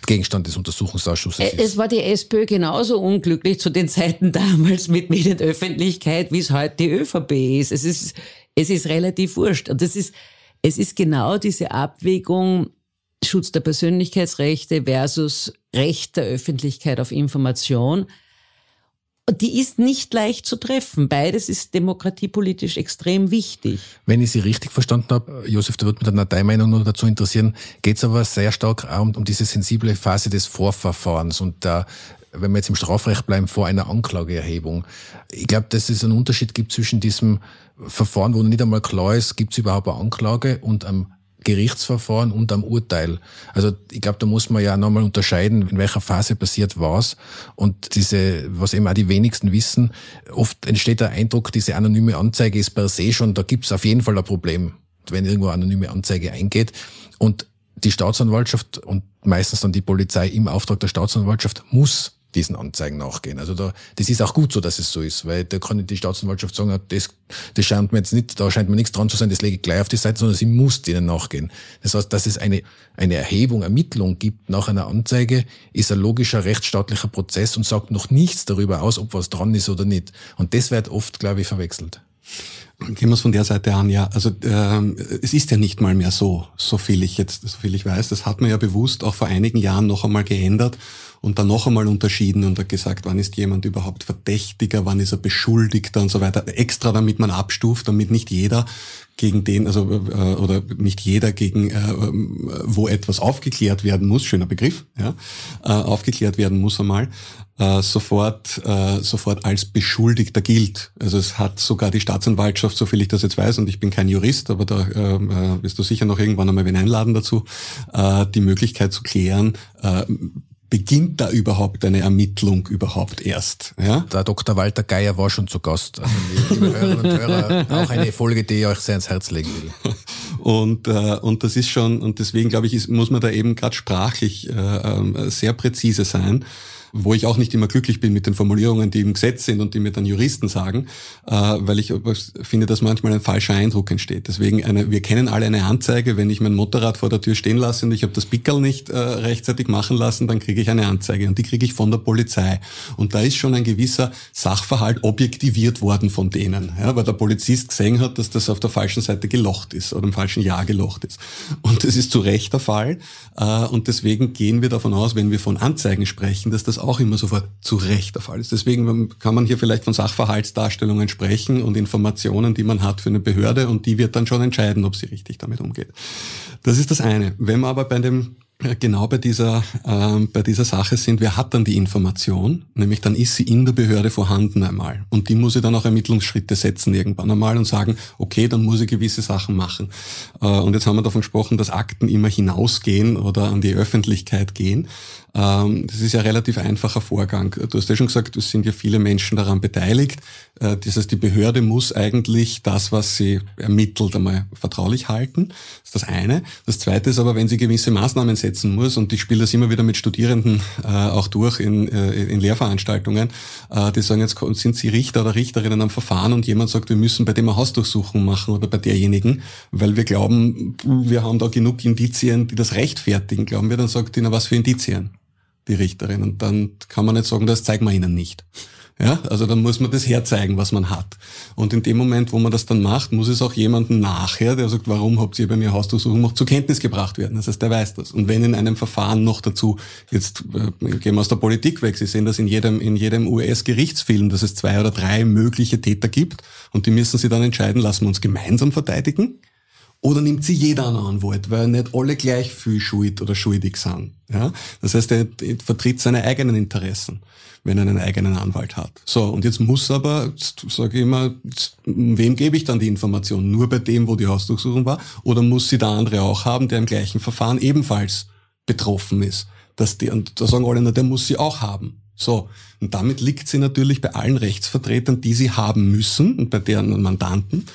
Gegenstand des Untersuchungsausschusses ist. Es war die SPÖ genauso unglücklich zu den Zeiten damals mit Medienöffentlichkeit, wie es heute die ÖVP ist. Es ist, es ist relativ wurscht. Und das ist, es ist genau diese Abwägung Schutz der Persönlichkeitsrechte versus Recht der Öffentlichkeit auf Information. Die ist nicht leicht zu treffen. Beides ist demokratiepolitisch extrem wichtig. Wenn ich Sie richtig verstanden habe, Josef, da würde mich dann deine Meinung noch dazu interessieren, geht es aber sehr stark um, um diese sensible Phase des Vorverfahrens und da wenn wir jetzt im Strafrecht bleiben, vor einer Anklageerhebung. Ich glaube, dass es einen Unterschied gibt zwischen diesem Verfahren, wo nicht einmal klar ist, gibt es überhaupt eine Anklage und einem Gerichtsverfahren und am Urteil. Also ich glaube, da muss man ja nochmal unterscheiden, in welcher Phase passiert was. Und diese, was eben auch die wenigsten wissen, oft entsteht der Eindruck, diese anonyme Anzeige ist per se schon, da gibt es auf jeden Fall ein Problem, wenn irgendwo anonyme Anzeige eingeht. Und die Staatsanwaltschaft und meistens dann die Polizei im Auftrag der Staatsanwaltschaft muss diesen Anzeigen nachgehen. Also da, das ist auch gut so, dass es so ist, weil da kann die Staatsanwaltschaft sagen, das, das scheint mir jetzt nicht, da scheint mir nichts dran zu sein, das lege ich gleich auf die Seite, sondern sie muss denen nachgehen. Das heißt, dass es eine, eine Erhebung, Ermittlung gibt nach einer Anzeige, ist ein logischer rechtsstaatlicher Prozess und sagt noch nichts darüber aus, ob was dran ist oder nicht. Und das wird oft, glaube ich, verwechselt. Gehen wir es von der Seite an, ja. Also ähm, es ist ja nicht mal mehr so, so viel ich jetzt, so viel ich weiß. Das hat man ja bewusst auch vor einigen Jahren noch einmal geändert und dann noch einmal unterschieden und hat gesagt, wann ist jemand überhaupt Verdächtiger, wann ist er Beschuldigter und so weiter. Extra, damit man abstuft, damit nicht jeder gegen den, also äh, oder nicht jeder gegen, äh, wo etwas aufgeklärt werden muss, schöner Begriff, ja, äh, aufgeklärt werden muss einmal, äh, sofort, äh, sofort als Beschuldigter gilt. Also es hat sogar die Staatsanwaltschaft, so viel ich das jetzt weiß, und ich bin kein Jurist, aber da äh, äh wirst du sicher noch irgendwann einmal wen einladen dazu, äh, die Möglichkeit zu klären, äh, beginnt da überhaupt eine Ermittlung überhaupt erst? Ja? Der Dr. Walter Geier war schon zu Gast. Also liebe Hörerinnen und Hörer, auch eine Folge, die ich euch sehr ins Herz legen will. Und, äh, und das ist schon, und deswegen glaube ich, ist, muss man da eben gerade sprachlich äh, äh, sehr präzise sein wo ich auch nicht immer glücklich bin mit den Formulierungen, die im Gesetz sind und die mir dann Juristen sagen, äh, weil ich finde, dass manchmal ein falscher Eindruck entsteht. Deswegen, eine, wir kennen alle eine Anzeige, wenn ich mein Motorrad vor der Tür stehen lasse und ich habe das Pickel nicht äh, rechtzeitig machen lassen, dann kriege ich eine Anzeige und die kriege ich von der Polizei. Und da ist schon ein gewisser Sachverhalt objektiviert worden von denen, ja, weil der Polizist gesehen hat, dass das auf der falschen Seite gelocht ist oder im falschen Jahr gelocht ist. Und das ist zu Recht der Fall. Äh, und deswegen gehen wir davon aus, wenn wir von Anzeigen sprechen, dass das auch immer sofort zu Recht der Fall ist. Deswegen kann man hier vielleicht von Sachverhaltsdarstellungen sprechen und Informationen, die man hat für eine Behörde und die wird dann schon entscheiden, ob sie richtig damit umgeht. Das ist das eine. Wenn man aber bei dem genau bei dieser, äh, bei dieser Sache sind, wer hat dann die Information? Nämlich dann ist sie in der Behörde vorhanden einmal. Und die muss ich dann auch Ermittlungsschritte setzen irgendwann einmal und sagen, okay, dann muss ich gewisse Sachen machen. Äh, und jetzt haben wir davon gesprochen, dass Akten immer hinausgehen oder an die Öffentlichkeit gehen. Ähm, das ist ja ein relativ einfacher Vorgang. Du hast ja schon gesagt, es sind ja viele Menschen daran beteiligt. Äh, das heißt, die Behörde muss eigentlich das, was sie ermittelt, einmal vertraulich halten. Das ist das eine. Das zweite ist aber, wenn sie gewisse Maßnahmen setzen muss, und ich spiele das immer wieder mit Studierenden äh, auch durch in, äh, in Lehrveranstaltungen, die sagen, jetzt sind sie Richter oder Richterinnen am Verfahren und jemand sagt, wir müssen bei dem eine Hausdurchsuchung machen oder bei derjenigen, weil wir glauben, wir haben da genug Indizien, die das rechtfertigen, glauben wir, dann sagt ihnen, was für Indizien, die Richterin. Und dann kann man nicht sagen, das zeigen wir ihnen nicht. Ja, also dann muss man das herzeigen, was man hat. Und in dem Moment, wo man das dann macht, muss es auch jemanden nachher, der sagt, warum habt ihr bei mir Hausdurchsuchung gemacht, zur Kenntnis gebracht werden. Das heißt, der weiß das. Und wenn in einem Verfahren noch dazu, jetzt äh, gehen wir aus der Politik weg, Sie sehen das in jedem, in jedem US-Gerichtsfilm, dass es zwei oder drei mögliche Täter gibt und die müssen sie dann entscheiden, lassen wir uns gemeinsam verteidigen oder nimmt sie jeder einen Anwalt, weil nicht alle gleich viel schuld oder schuldig sind. Ja? Das heißt, er vertritt seine eigenen Interessen wenn er einen eigenen Anwalt hat. So, und jetzt muss aber, sage ich immer, wem gebe ich dann die Information? Nur bei dem, wo die Hausdurchsuchung war? Oder muss sie der andere auch haben, der im gleichen Verfahren ebenfalls betroffen ist? Dass die, und da sagen alle, na, der muss sie auch haben. So, und damit liegt sie natürlich bei allen Rechtsvertretern, die sie haben müssen und bei deren Mandanten.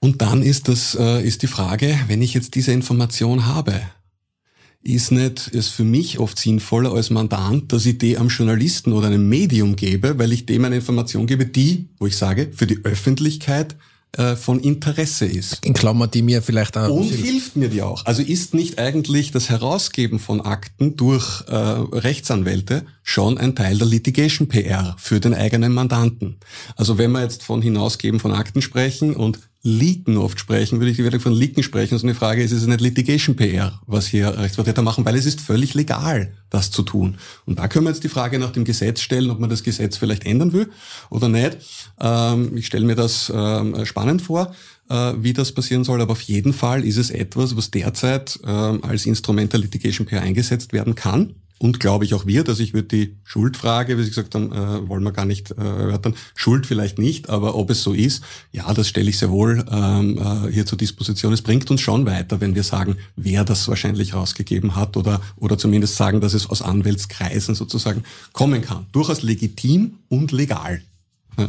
Und dann ist das, äh, ist die Frage, wenn ich jetzt diese Information habe, ist nicht, ist für mich oft sinnvoller als Mandant, dass ich die am Journalisten oder einem Medium gebe, weil ich dem eine Information gebe, die, wo ich sage, für die Öffentlichkeit äh, von Interesse ist. In Klammer, die mir vielleicht auch... Und hilft mir die auch. Also ist nicht eigentlich das Herausgeben von Akten durch äh, Rechtsanwälte schon ein Teil der Litigation PR für den eigenen Mandanten? Also wenn wir jetzt von Hinausgeben von Akten sprechen und Leaken oft sprechen, würde ich wirklich von Leaken sprechen. So eine Frage ist, ist es nicht Litigation PR, was hier Rechtsvertreter machen, weil es ist völlig legal, das zu tun. Und da können wir jetzt die Frage nach dem Gesetz stellen, ob man das Gesetz vielleicht ändern will oder nicht. Ähm, ich stelle mir das ähm, spannend vor, äh, wie das passieren soll, aber auf jeden Fall ist es etwas, was derzeit ähm, als Instrument der Litigation PR eingesetzt werden kann und glaube ich auch wird. Also ich würde die Schuldfrage, wie Sie gesagt haben, äh, wollen wir gar nicht äh, erörtern. Schuld vielleicht nicht, aber ob es so ist, ja, das stelle ich sehr wohl ähm, äh, hier zur Disposition. Es bringt uns schon weiter, wenn wir sagen, wer das wahrscheinlich rausgegeben hat oder, oder zumindest sagen, dass es aus Anwältskreisen sozusagen kommen kann. Durchaus legitim und legal. Ja.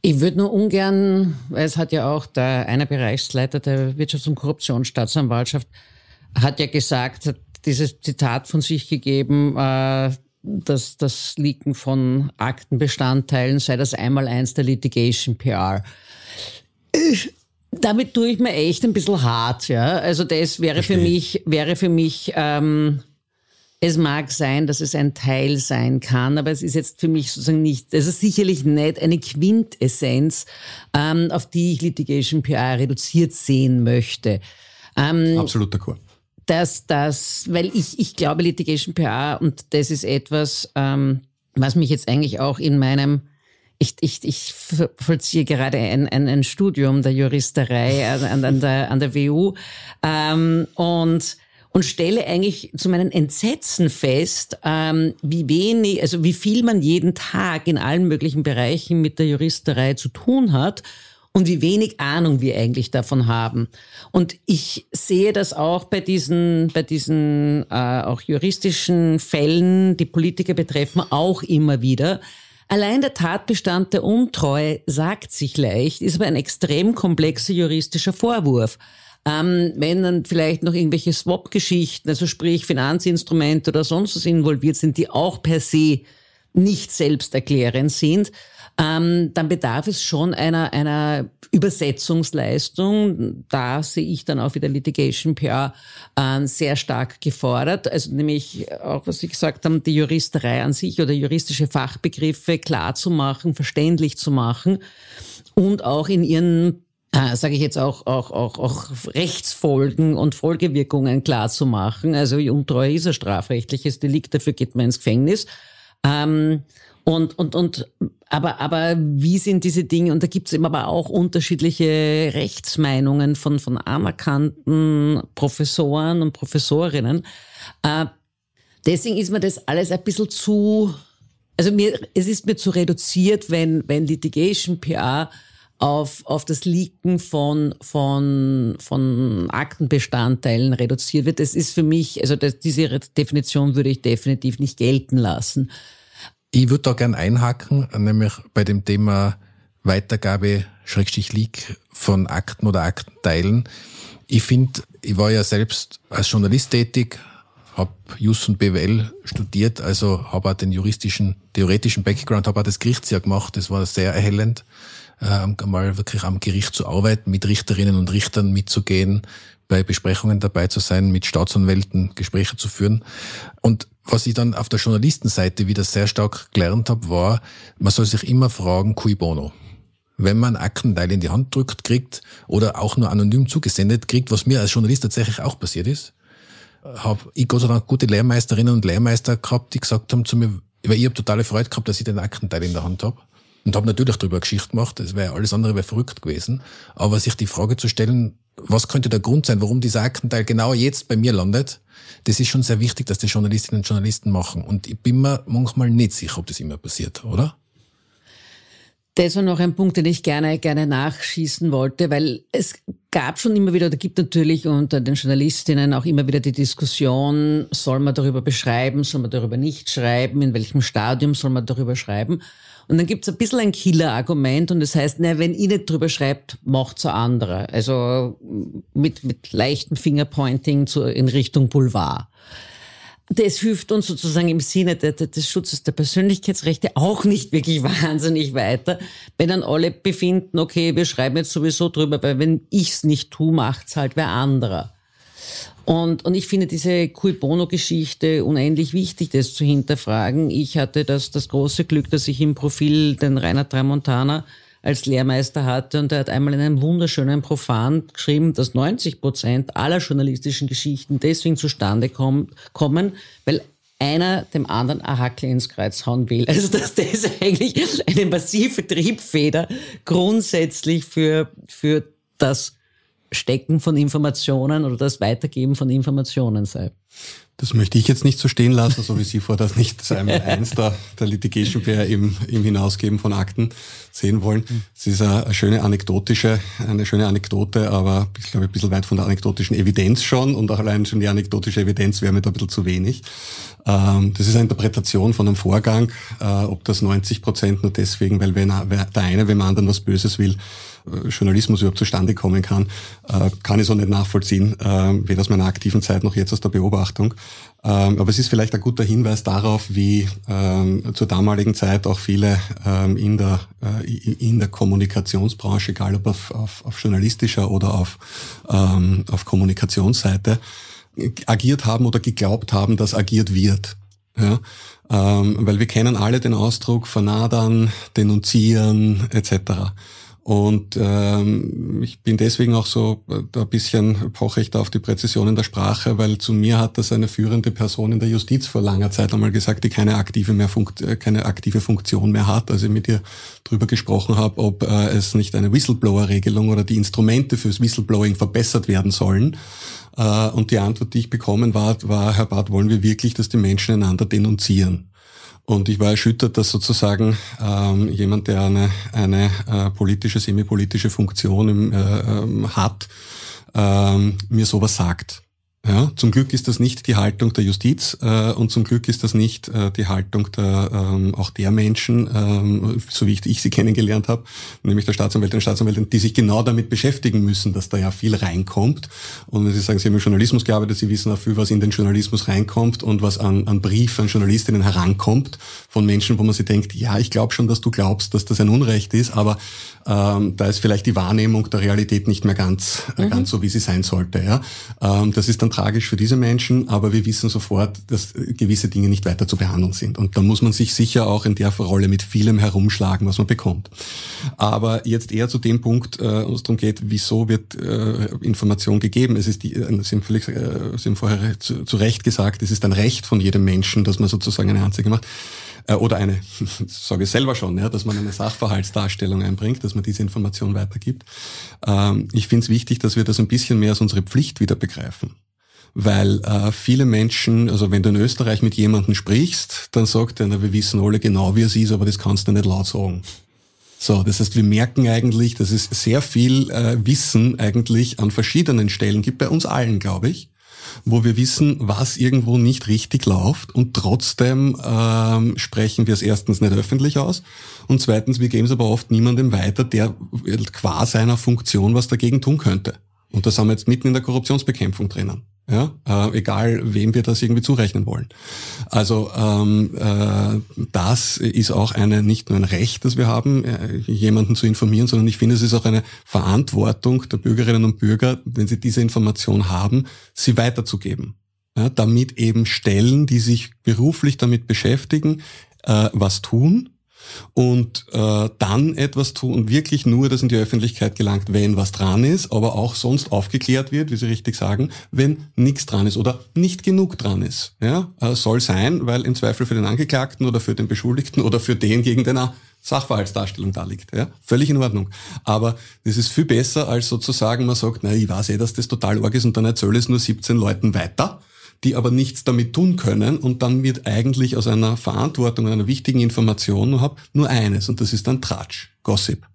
Ich würde nur ungern, weil es hat ja auch der eine Bereichsleiter der Wirtschafts- und Korruptionsstaatsanwaltschaft hat ja gesagt, dieses Zitat von sich gegeben, äh, dass das Leaken von Aktenbestandteilen sei das einmal eins der Litigation PR. Damit tue ich mir echt ein bisschen hart, ja. Also das wäre Verstehe. für mich, wäre für mich, ähm, es mag sein, dass es ein Teil sein kann, aber es ist jetzt für mich sozusagen nicht, es ist sicherlich nicht eine Quintessenz, ähm, auf die ich Litigation PR reduziert sehen möchte. Ähm, Absolut d'accord dass das, weil ich, ich glaube Litigation PR und das ist etwas, ähm, was mich jetzt eigentlich auch in meinem, ich, ich, ich vollziehe gerade ein, ein, ein Studium der Juristerei an, an, der, an der WU ähm, und und stelle eigentlich zu meinen Entsetzen fest, ähm, wie wenig, also wie viel man jeden Tag in allen möglichen Bereichen mit der Juristerei zu tun hat und wie wenig Ahnung wir eigentlich davon haben. Und ich sehe das auch bei diesen, bei diesen äh, auch juristischen Fällen, die Politiker betreffen, auch immer wieder. Allein der Tatbestand der Untreue sagt sich leicht, ist aber ein extrem komplexer juristischer Vorwurf. Ähm, wenn dann vielleicht noch irgendwelche Swap-Geschichten, also sprich Finanzinstrumente oder sonst was involviert sind, die auch per se nicht selbsterklärend sind, ähm, dann bedarf es schon einer, einer Übersetzungsleistung. Da sehe ich dann auch wieder Litigation PR äh, sehr stark gefordert. Also nämlich auch, was Sie gesagt haben, die Juristerei an sich oder juristische Fachbegriffe klar zu machen, verständlich zu machen und auch in ihren äh, sage ich jetzt auch, auch, auch, auch Rechtsfolgen und Folgewirkungen klar zu machen. Also Untreue ist ein strafrechtliches Delikt, dafür geht man ins Gefängnis. Ähm, und, und, und, aber, aber wie sind diese Dinge? Und da gibt es eben aber auch unterschiedliche Rechtsmeinungen von, von anerkannten Professoren und Professorinnen. Äh, deswegen ist mir das alles ein bisschen zu, also mir, es ist mir zu reduziert, wenn, wenn Litigation PR auf, auf das Leaken von, von, von Aktenbestandteilen reduziert wird. Das ist für mich, also das, diese Definition würde ich definitiv nicht gelten lassen. Ich würde da gern einhaken, nämlich bei dem Thema Weitergabe, Schrägstrich Leak von Akten oder Aktenteilen. Ich finde, ich war ja selbst als Journalist tätig, habe Jus und BWL studiert, also habe auch den juristischen, theoretischen Background, habe auch das Gerichtsjahr gemacht, das war sehr erhellend, äh, mal wirklich am Gericht zu arbeiten, mit Richterinnen und Richtern mitzugehen, bei Besprechungen dabei zu sein, mit Staatsanwälten Gespräche zu führen. Und was ich dann auf der Journalistenseite wieder sehr stark gelernt habe, war, man soll sich immer fragen, cui bono. Wenn man Aktenteil in die Hand drückt, kriegt oder auch nur anonym zugesendet kriegt, was mir als Journalist tatsächlich auch passiert ist, habe ich Gott sei Dank gute Lehrmeisterinnen und Lehrmeister gehabt, die gesagt haben zu mir, weil ich habe totale Freude gehabt, dass ich den Aktenteil in der Hand habe. Und habe natürlich darüber Geschichte gemacht, das wäre alles andere wäre verrückt gewesen. Aber sich die Frage zu stellen, was könnte der Grund sein, warum dieser Aktenteil genau jetzt bei mir landet, das ist schon sehr wichtig, dass die Journalistinnen und Journalisten machen. Und ich bin mir manchmal nicht sicher, ob das immer passiert, oder? Das war noch ein Punkt, den ich gerne, gerne nachschießen wollte, weil es gab schon immer wieder, da gibt natürlich unter den Journalistinnen auch immer wieder die Diskussion, soll man darüber beschreiben, soll man darüber nicht schreiben, in welchem Stadium soll man darüber schreiben. Und dann gibt es ein bisschen ein Killer-Argument und das heißt, na, wenn ihr nicht drüber schreibt, macht's ein anderer. Also mit, mit leichtem Fingerpointing zu, in Richtung Boulevard. Das hilft uns sozusagen im Sinne des Schutzes der Persönlichkeitsrechte auch nicht wirklich wahnsinnig weiter, wenn dann alle befinden, okay, wir schreiben jetzt sowieso drüber, weil wenn ich's nicht tu, macht's halt wer anderer. Und, und ich finde diese Cui Bono-Geschichte unendlich wichtig, das zu hinterfragen. Ich hatte das, das große Glück, dass ich im Profil den Rainer Tramontana als Lehrmeister hatte und er hat einmal in einem wunderschönen Profan geschrieben, dass 90 Prozent aller journalistischen Geschichten deswegen zustande kommen, weil einer dem anderen ein Hackel ins Kreuz hauen will. Also dass das eigentlich eine massive Triebfeder grundsätzlich für, für das Stecken von Informationen oder das Weitergeben von Informationen sei. Das möchte ich jetzt nicht so stehen lassen, so wie Sie vor das nicht einmal eins der, der Litigation Fair im, im Hinausgeben von Akten sehen wollen. Es ist eine schöne anekdotische, eine schöne Anekdote, aber ich glaube ein bisschen weit von der anekdotischen Evidenz schon und auch allein schon die anekdotische Evidenz wäre mir da ein bisschen zu wenig. Ähm, das ist eine Interpretation von einem Vorgang, äh, ob das 90 Prozent nur deswegen, weil wenn der eine wenn man anderen was Böses will, Journalismus überhaupt zustande kommen kann, äh, kann ich so nicht nachvollziehen, äh, weder aus meiner aktiven Zeit noch jetzt aus der Beobachtung. Ähm, aber es ist vielleicht ein guter Hinweis darauf, wie ähm, zur damaligen Zeit auch viele ähm, in, der, in der Kommunikationsbranche, egal ob auf, auf, auf journalistischer oder auf, auf Kommunikationsseite, agiert haben oder geglaubt haben, dass agiert wird. Ja, ähm, weil wir kennen alle den Ausdruck vernadern, denunzieren etc. Und ähm, ich bin deswegen auch so äh, ein bisschen poche ich da auf die Präzision in der Sprache, weil zu mir hat das eine führende Person in der Justiz vor langer Zeit einmal gesagt, die keine aktive mehr Funkt, äh, keine aktive Funktion mehr hat. Also ich mit ihr drüber gesprochen habe, ob äh, es nicht eine Whistleblower-Regelung oder die Instrumente fürs Whistleblowing verbessert werden sollen. Äh, und die Antwort, die ich bekommen war, war, Herr Barth, wollen wir wirklich, dass die Menschen einander denunzieren? Und ich war erschüttert, dass sozusagen ähm, jemand, der eine, eine äh, politische, semipolitische Funktion im, äh, ähm, hat, ähm, mir sowas sagt. Ja, zum Glück ist das nicht die Haltung der Justiz äh, und zum Glück ist das nicht äh, die Haltung der, ähm, auch der Menschen, ähm, so wie ich, ich sie kennengelernt habe, nämlich der Staatsanwältinnen und Staatsanwälte, die sich genau damit beschäftigen müssen, dass da ja viel reinkommt. Und wenn Sie sagen, Sie haben im Journalismus gearbeitet, Sie wissen auch viel, was in den Journalismus reinkommt und was an, an Brief an Journalistinnen herankommt von Menschen, wo man sich denkt, ja, ich glaube schon, dass du glaubst, dass das ein Unrecht ist, aber ähm, da ist vielleicht die Wahrnehmung der Realität nicht mehr ganz, äh, mhm. ganz so, wie sie sein sollte. Ja? Ähm, das ist dann tragisch für diese Menschen, aber wir wissen sofort, dass gewisse Dinge nicht weiter zu behandeln sind. Und da muss man sich sicher auch in der Rolle mit vielem herumschlagen, was man bekommt. Aber jetzt eher zu dem Punkt, äh, wo es darum geht, wieso wird äh, Information gegeben. Es ist die, äh, Sie haben, völlig, äh, Sie haben vorher zu, zu Recht gesagt, es ist ein Recht von jedem Menschen, dass man sozusagen eine Anzeige macht äh, oder eine, sage ich selber schon, ja, dass man eine Sachverhaltsdarstellung einbringt, dass man diese Information weitergibt. Ähm, ich finde es wichtig, dass wir das ein bisschen mehr als unsere Pflicht wieder begreifen. Weil äh, viele Menschen, also wenn du in Österreich mit jemandem sprichst, dann sagt er, na, wir wissen alle genau, wie es ist, aber das kannst du nicht laut sagen. So, das heißt, wir merken eigentlich, dass es sehr viel äh, Wissen eigentlich an verschiedenen Stellen gibt, bei uns allen, glaube ich, wo wir wissen, was irgendwo nicht richtig läuft und trotzdem ähm, sprechen wir es erstens nicht öffentlich aus und zweitens, wir geben es aber oft niemandem weiter, der qua seiner Funktion was dagegen tun könnte. Und da sind wir jetzt mitten in der Korruptionsbekämpfung drinnen. Ja, äh, egal wem wir das irgendwie zurechnen wollen. Also ähm, äh, das ist auch eine nicht nur ein Recht, das wir haben, äh, jemanden zu informieren, sondern ich finde, es ist auch eine Verantwortung der Bürgerinnen und Bürger, wenn sie diese Information haben, sie weiterzugeben. Ja, damit eben Stellen, die sich beruflich damit beschäftigen, äh, was tun und äh, dann etwas tun und wirklich nur, dass in die Öffentlichkeit gelangt, wenn was dran ist, aber auch sonst aufgeklärt wird, wie Sie richtig sagen, wenn nichts dran ist oder nicht genug dran ist. Ja, äh, soll sein, weil im Zweifel für den Angeklagten oder für den Beschuldigten oder für den, gegen den er Sachverhaltsdarstellung da liegt. Ja? Völlig in Ordnung. Aber das ist viel besser, als sozusagen man sagt, na, ich weiß eh, dass das total arg ist und dann erzähle es nur 17 Leuten weiter die aber nichts damit tun können und dann wird eigentlich aus einer Verantwortung, einer wichtigen Information habe, nur eines und das ist dann Tratsch, Gossip.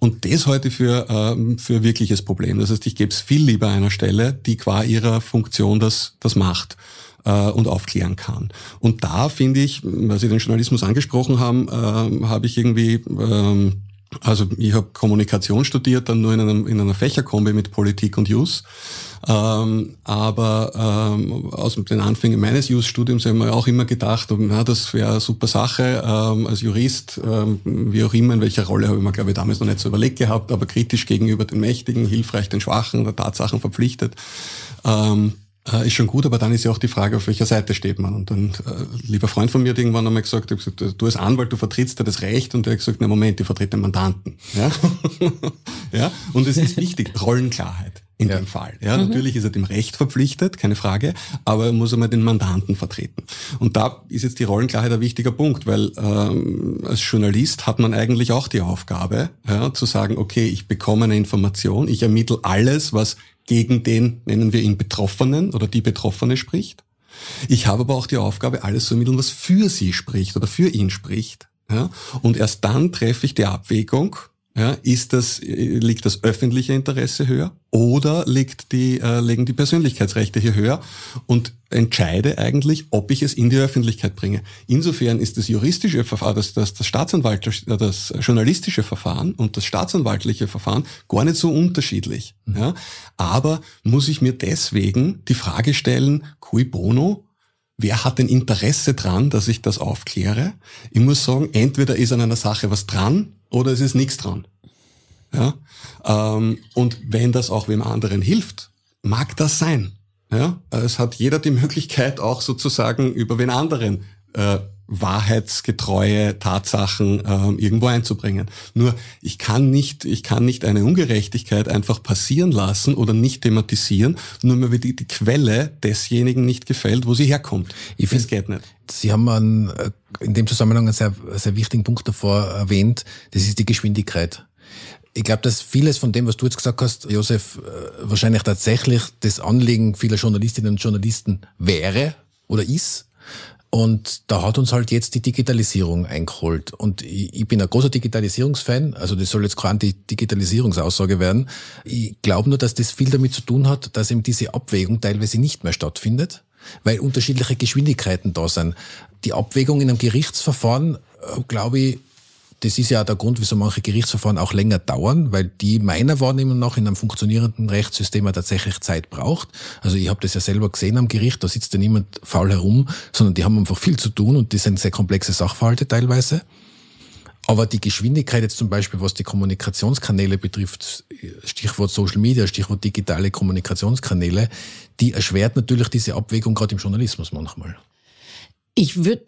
Und das heute für, äh, für wirkliches Problem. Das heißt, ich gebe es viel lieber einer Stelle, die qua ihrer Funktion das, das macht äh, und aufklären kann. Und da finde ich, weil Sie den Journalismus angesprochen haben, äh, habe ich irgendwie ähm, also ich habe Kommunikation studiert, dann nur in, einem, in einer Fächerkombi mit Politik und Jus. Ähm, aber ähm, aus den Anfängen meines Jus-Studiums haben wir auch immer gedacht, na, das wäre eine super Sache. Ähm, als Jurist, ähm, wie auch immer, in welcher Rolle habe ich mir, glaube ich, damals noch nicht so überlegt gehabt, aber kritisch gegenüber den Mächtigen, hilfreich den Schwachen, der Tatsachen verpflichtet. Ähm, äh, ist schon gut, aber dann ist ja auch die Frage, auf welcher Seite steht man. Und ein äh, lieber Freund von mir hat irgendwann einmal gesagt, gesagt, du als Anwalt, du vertrittst ja das Recht und er hat gesagt, na Moment, ich vertrete den Mandanten. Ja? ja? Und es ist wichtig, Rollenklarheit in ja. dem Fall. Ja, mhm. natürlich ist er dem Recht verpflichtet, keine Frage, aber er muss einmal den Mandanten vertreten. Und da ist jetzt die Rollenklarheit ein wichtiger Punkt, weil ähm, als Journalist hat man eigentlich auch die Aufgabe, ja, zu sagen, okay, ich bekomme eine Information, ich ermittle alles, was gegen den, nennen wir ihn Betroffenen oder die Betroffene spricht. Ich habe aber auch die Aufgabe, alles zu ermitteln, was für sie spricht oder für ihn spricht. Ja? Und erst dann treffe ich die Abwägung, ja, ist das, liegt das öffentliche Interesse höher oder liegt die, äh, liegen die Persönlichkeitsrechte hier höher und entscheide eigentlich, ob ich es in die Öffentlichkeit bringe. Insofern ist das juristische Verfahren, das, das, das Staatsanwaltliche, das journalistische Verfahren und das staatsanwaltliche Verfahren gar nicht so unterschiedlich. Mhm. Ja. Aber muss ich mir deswegen die Frage stellen, cui bono, wer hat denn Interesse dran, dass ich das aufkläre? Ich muss sagen, entweder ist an einer Sache was dran oder es ist nichts dran. Ja? Ähm, und wenn das auch wem anderen hilft, mag das sein. Ja? Es hat jeder die Möglichkeit, auch sozusagen über wen anderen äh, wahrheitsgetreue Tatsachen ähm, irgendwo einzubringen. Nur ich kann nicht, ich kann nicht eine Ungerechtigkeit einfach passieren lassen oder nicht thematisieren, nur weil die, die Quelle desjenigen nicht gefällt, wo sie herkommt. Ich finde, es geht nicht. Sie haben einen, äh, in dem Zusammenhang einen sehr, sehr wichtigen Punkt davor erwähnt. Das ist die Geschwindigkeit. Ich glaube, dass vieles von dem, was du jetzt gesagt hast, Josef, äh, wahrscheinlich tatsächlich das Anliegen vieler Journalistinnen und Journalisten wäre oder ist. Und da hat uns halt jetzt die Digitalisierung eingeholt. Und ich, bin ein großer Digitalisierungsfan, also das soll jetzt keine Digitalisierungsaussage werden. Ich glaube nur, dass das viel damit zu tun hat, dass eben diese Abwägung teilweise nicht mehr stattfindet, weil unterschiedliche Geschwindigkeiten da sind. Die Abwägung in einem Gerichtsverfahren, äh, glaube ich, das ist ja auch der Grund, wieso manche Gerichtsverfahren auch länger dauern, weil die meiner Wahrnehmung nach in einem funktionierenden Rechtssystem ja tatsächlich Zeit braucht. Also ich habe das ja selber gesehen am Gericht, da sitzt ja niemand faul herum, sondern die haben einfach viel zu tun und die sind sehr komplexe Sachverhalte teilweise. Aber die Geschwindigkeit jetzt zum Beispiel, was die Kommunikationskanäle betrifft, Stichwort Social Media, Stichwort digitale Kommunikationskanäle, die erschwert natürlich diese Abwägung gerade im Journalismus manchmal. Ich würde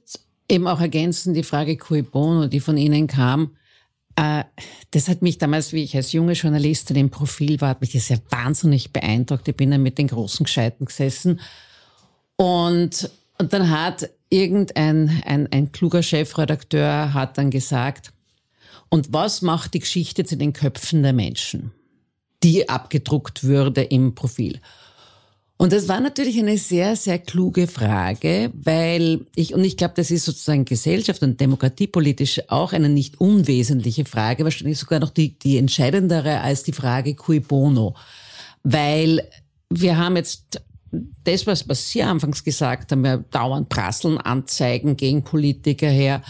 Eben auch ergänzen die Frage cui bono, die von Ihnen kam. Äh, das hat mich damals, wie ich als junge Journalistin im Profil war, hat mich das ja wahnsinnig beeindruckt. Ich bin dann mit den großen Gescheiten gesessen. Und, und dann hat irgendein ein, ein kluger Chefredakteur hat dann gesagt, und was macht die Geschichte zu den Köpfen der Menschen, die abgedruckt würde im Profil? Und das war natürlich eine sehr, sehr kluge Frage, weil ich, und ich glaube, das ist sozusagen Gesellschaft und demokratiepolitisch auch eine nicht unwesentliche Frage, wahrscheinlich sogar noch die, die entscheidendere als die Frage cui bono. Weil wir haben jetzt das, was, was Sie anfangs gesagt haben, wir dauernd prasseln Anzeigen gegen Politiker her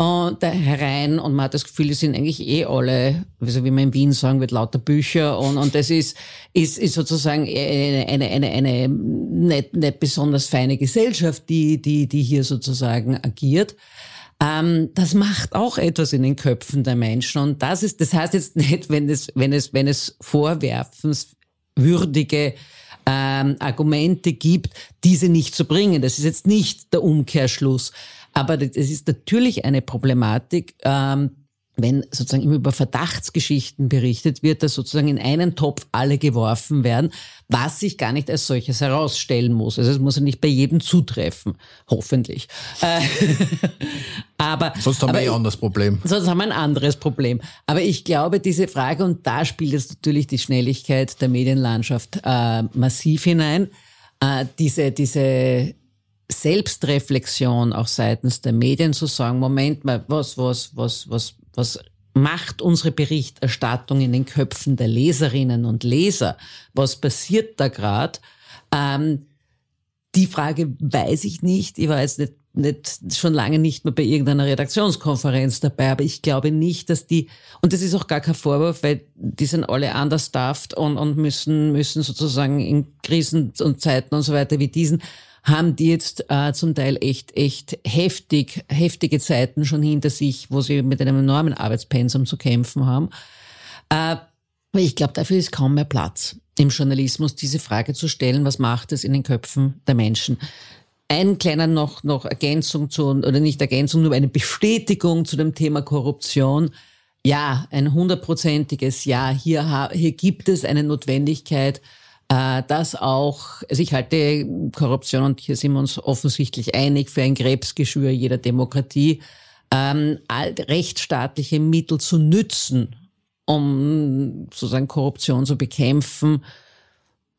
und da herein und man hat das Gefühl, die sind eigentlich eh alle, also wie man in Wien sagen wird, lauter Bücher und, und das ist, ist, ist sozusagen eine, eine, eine, eine nicht, nicht besonders feine Gesellschaft, die, die, die hier sozusagen agiert. Ähm, das macht auch etwas in den Köpfen der Menschen und das ist, das heißt jetzt nicht, wenn es, wenn es, wenn es vorwerfenswürdige ähm, Argumente gibt, diese nicht zu bringen. Das ist jetzt nicht der Umkehrschluss. Aber es ist natürlich eine Problematik, ähm, wenn sozusagen immer über Verdachtsgeschichten berichtet wird, dass sozusagen in einen Topf alle geworfen werden, was sich gar nicht als solches herausstellen muss. Also es muss ja nicht bei jedem zutreffen, hoffentlich. Äh, aber sonst haben wir eh ein anderes Problem. Sonst haben wir ein anderes Problem. Aber ich glaube, diese Frage und da spielt jetzt natürlich die Schnelligkeit der Medienlandschaft äh, massiv hinein. Äh, diese diese Selbstreflexion auch seitens der Medien zu sagen, Moment mal, was, was, was, was, was macht unsere Berichterstattung in den Köpfen der Leserinnen und Leser? Was passiert da gerade? Ähm, die Frage weiß ich nicht. Ich war jetzt nicht, nicht schon lange nicht mehr bei irgendeiner Redaktionskonferenz dabei, aber ich glaube nicht, dass die, und das ist auch gar kein Vorwurf, weil die sind alle understaffed und, und müssen, müssen sozusagen in Krisen und Zeiten und so weiter wie diesen haben die jetzt äh, zum Teil echt, echt heftig, heftige Zeiten schon hinter sich, wo sie mit einem enormen Arbeitspensum zu kämpfen haben. Äh, ich glaube, dafür ist kaum mehr Platz im Journalismus, diese Frage zu stellen, was macht es in den Köpfen der Menschen. Ein kleiner noch, noch Ergänzung zu, oder nicht Ergänzung, nur eine Bestätigung zu dem Thema Korruption. Ja, ein hundertprozentiges Ja. Hier, hier gibt es eine Notwendigkeit, äh, dass auch, also ich halte Korruption, und hier sind wir uns offensichtlich einig, für ein Krebsgeschwür jeder Demokratie, ähm, rechtsstaatliche Mittel zu nützen, um sozusagen Korruption zu bekämpfen,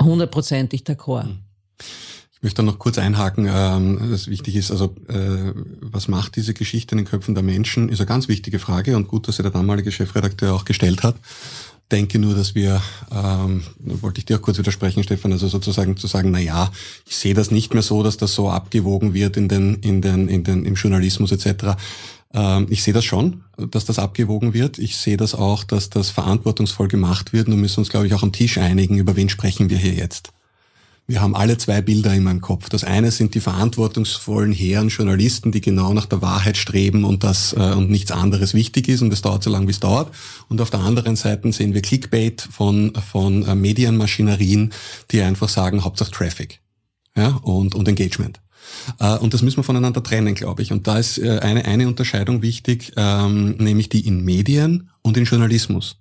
hundertprozentig d'accord. Hm. Ich möchte noch kurz einhaken, ähm, das wichtig ist, also äh, was macht diese Geschichte in den Köpfen der Menschen, ist eine ganz wichtige Frage und gut, dass sie der damalige Chefredakteur auch gestellt hat denke nur, dass wir, ähm, wollte ich dir auch kurz widersprechen, Stefan, also sozusagen zu sagen, na ja, ich sehe das nicht mehr so, dass das so abgewogen wird in den, in den, in den, im Journalismus etc. Ähm, ich sehe das schon, dass das abgewogen wird. Ich sehe das auch, dass das verantwortungsvoll gemacht wird. Nun müssen uns, glaube ich, auch am Tisch einigen, über wen sprechen wir hier jetzt. Wir haben alle zwei Bilder in meinem Kopf. Das eine sind die verantwortungsvollen Herren Journalisten, die genau nach der Wahrheit streben und das äh, und nichts anderes wichtig ist und es dauert so lange, wie es dauert. Und auf der anderen Seite sehen wir Clickbait von von äh, Medienmaschinerien, die einfach sagen Hauptsache Traffic, ja und und Engagement. Äh, und das müssen wir voneinander trennen, glaube ich. Und da ist äh, eine eine Unterscheidung wichtig, ähm, nämlich die in Medien und in Journalismus.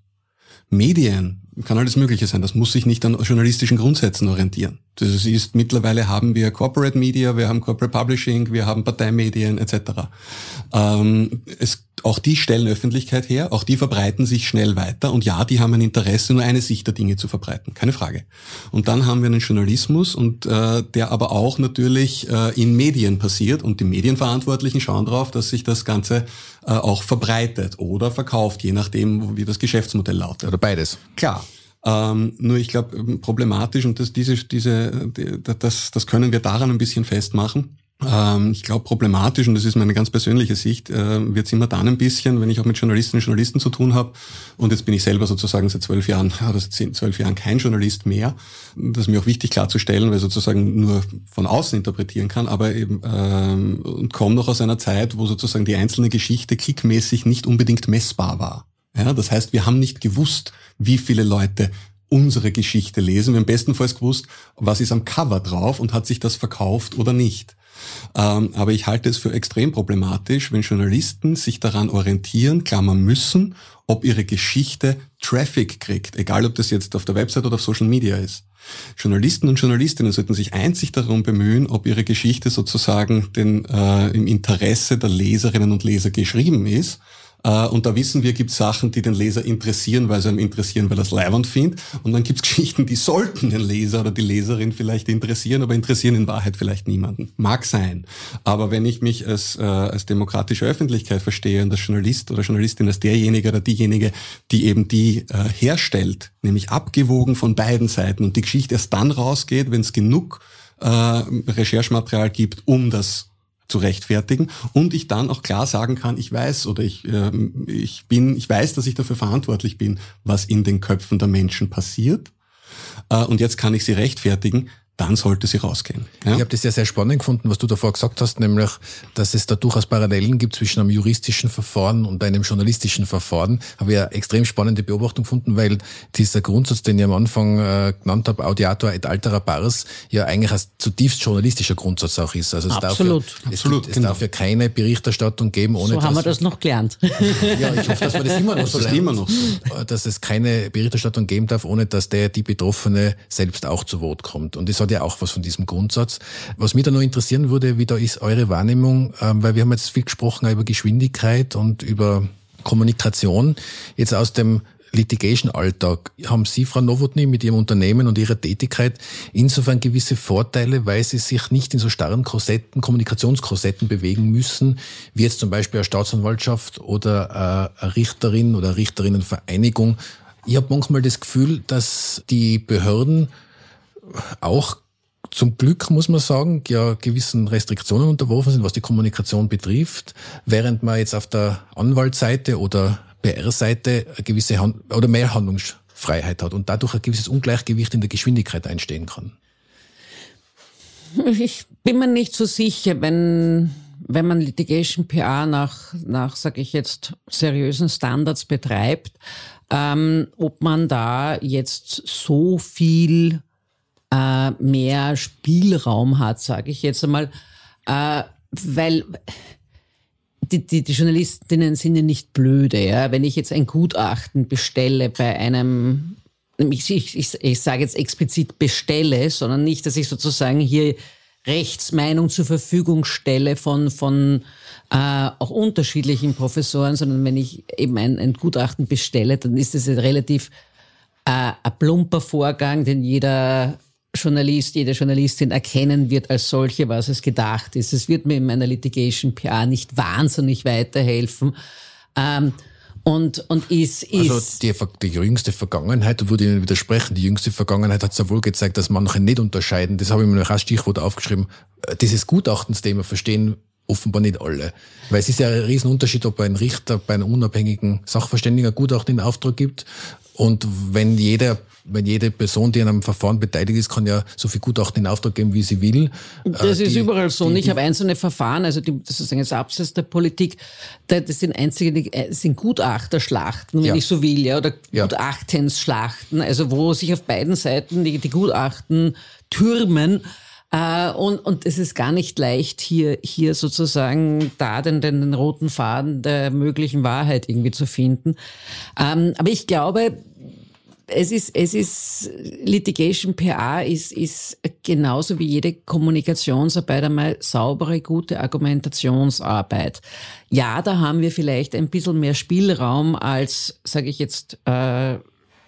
Medien kann alles Mögliche sein. Das muss sich nicht an journalistischen Grundsätzen orientieren. Das ist, mittlerweile haben wir Corporate Media, wir haben Corporate Publishing, wir haben Parteimedien etc. Ähm, es, auch die stellen Öffentlichkeit her, auch die verbreiten sich schnell weiter und ja, die haben ein Interesse, nur eine Sicht der Dinge zu verbreiten, keine Frage. Und dann haben wir einen Journalismus und äh, der aber auch natürlich äh, in Medien passiert und die Medienverantwortlichen schauen darauf, dass sich das Ganze äh, auch verbreitet oder verkauft, je nachdem, wie das Geschäftsmodell lautet. Oder beides. Klar. Ähm, nur ich glaube, ähm, problematisch und das, diese, diese, das, das können wir daran ein bisschen festmachen. Ähm, ich glaube, problematisch, und das ist meine ganz persönliche Sicht, äh, wird es immer dann ein bisschen, wenn ich auch mit Journalistinnen und Journalisten zu tun habe, und jetzt bin ich selber sozusagen seit zwölf Jahren oder seit zwölf Jahren kein Journalist mehr, das ist mir auch wichtig klarzustellen, weil ich sozusagen nur von außen interpretieren kann, aber eben ähm, und komme noch aus einer Zeit, wo sozusagen die einzelne Geschichte klickmäßig nicht unbedingt messbar war. Ja, das heißt, wir haben nicht gewusst, wie viele Leute unsere Geschichte lesen. Wir haben bestenfalls gewusst, was ist am Cover drauf und hat sich das verkauft oder nicht. Ähm, aber ich halte es für extrem problematisch, wenn Journalisten sich daran orientieren, klammern müssen, ob ihre Geschichte Traffic kriegt, egal ob das jetzt auf der Website oder auf Social Media ist. Journalisten und Journalistinnen sollten sich einzig darum bemühen, ob ihre Geschichte sozusagen den, äh, im Interesse der Leserinnen und Leser geschrieben ist und da wissen wir, gibt Sachen, die den Leser interessieren, weil sie ihn interessieren, weil er es leibend findet. Und dann gibt es Geschichten, die sollten den Leser oder die Leserin vielleicht interessieren, aber interessieren in Wahrheit vielleicht niemanden. Mag sein. Aber wenn ich mich als, äh, als demokratische Öffentlichkeit verstehe und als Journalist oder Journalistin als derjenige oder diejenige, die eben die äh, herstellt, nämlich abgewogen von beiden Seiten und die Geschichte erst dann rausgeht, wenn es genug äh, Recherchematerial gibt, um das zu rechtfertigen und ich dann auch klar sagen kann, ich weiß oder ich, äh, ich bin, ich weiß, dass ich dafür verantwortlich bin, was in den Köpfen der Menschen passiert. Äh, und jetzt kann ich sie rechtfertigen, dann sollte sie rausgehen. Ja? Ich habe das ja sehr spannend gefunden, was du davor gesagt hast, nämlich, dass es da durchaus Parallelen gibt zwischen einem juristischen Verfahren und einem journalistischen Verfahren. Habe ich eine extrem spannende Beobachtung gefunden, weil dieser Grundsatz, den ich am Anfang äh, genannt habe, Audiator et altera pars, ja eigentlich ein zutiefst journalistischer Grundsatz auch ist. Also es Absolut. darf ja, es, Absolut, gibt, es genau. darf ja keine Berichterstattung geben, ohne so haben wir das noch gelernt. ja, ich hoffe, dass wir das immer noch so lernen. Immer noch so. Dass es keine Berichterstattung geben darf, ohne dass der, die Betroffene selbst auch zu Wort kommt. Und das hat ja auch was von diesem Grundsatz. Was mich da noch interessieren würde, wie da ist eure Wahrnehmung, ähm, weil wir haben jetzt viel gesprochen über Geschwindigkeit und über Kommunikation. Jetzt aus dem Litigation-Alltag. Haben Sie, Frau Nowotny, mit Ihrem Unternehmen und Ihrer Tätigkeit insofern gewisse Vorteile, weil Sie sich nicht in so starren Korsetten, Kommunikationskorsetten bewegen müssen, wie jetzt zum Beispiel eine Staatsanwaltschaft oder eine Richterin oder Richterinnenvereinigung. Ich habe manchmal das Gefühl, dass die Behörden auch zum Glück, muss man sagen, ja gewissen Restriktionen unterworfen sind, was die Kommunikation betrifft, während man jetzt auf der Anwaltsseite oder PR-Seite gewisse Hand oder mehr Handlungsfreiheit hat und dadurch ein gewisses Ungleichgewicht in der Geschwindigkeit einstehen kann. Ich bin mir nicht so sicher, wenn wenn man Litigation PA nach, nach sage ich jetzt, seriösen Standards betreibt, ähm, ob man da jetzt so viel äh, mehr Spielraum hat, sage ich jetzt einmal, äh, weil die, die, die Journalistinnen sind ja nicht blöde. Ja? Wenn ich jetzt ein Gutachten bestelle bei einem, ich, ich, ich sage jetzt explizit bestelle, sondern nicht, dass ich sozusagen hier Rechtsmeinung zur Verfügung stelle von, von äh, auch unterschiedlichen Professoren, sondern wenn ich eben ein, ein Gutachten bestelle, dann ist das ein relativ äh, ein plumper Vorgang, den jeder Journalist, jede Journalistin erkennen wird als solche, was es gedacht ist. Es wird mir in meiner Litigation PR nicht wahnsinnig weiterhelfen. Ähm, und, und ist, ist also die, die jüngste Vergangenheit, würde ich Ihnen widersprechen, die jüngste Vergangenheit hat sehr wohl gezeigt, dass manche nicht unterscheiden. Das habe ich mir noch als Stichwort aufgeschrieben. Dieses Gutachtensthema verstehen offenbar nicht alle. Weil es ist ja ein Riesenunterschied, ob ein Richter bei einem unabhängigen Sachverständiger Gutachten in Auftrag gibt und wenn jeder wenn jede Person, die an einem Verfahren beteiligt ist, kann ja so viel Gutachten in Auftrag geben, wie sie will. Das äh, ist überall so. Die, ich habe einzelne Verfahren, also die, das ist das Absatz der Politik, das sind einzige, das äh, sind Gutachterschlachten, wenn ja. ich so will, ja, oder ja. Gutachtensschlachten, also wo sich auf beiden Seiten die, die Gutachten türmen. Uh, und, und es ist gar nicht leicht, hier, hier sozusagen da den, den, den roten Faden der möglichen Wahrheit irgendwie zu finden. Ähm, aber ich glaube, es ist, es ist, Litigation PA ist, ist genauso wie jede Kommunikationsarbeit einmal saubere, gute Argumentationsarbeit. Ja, da haben wir vielleicht ein bisschen mehr Spielraum als, sage ich jetzt, äh,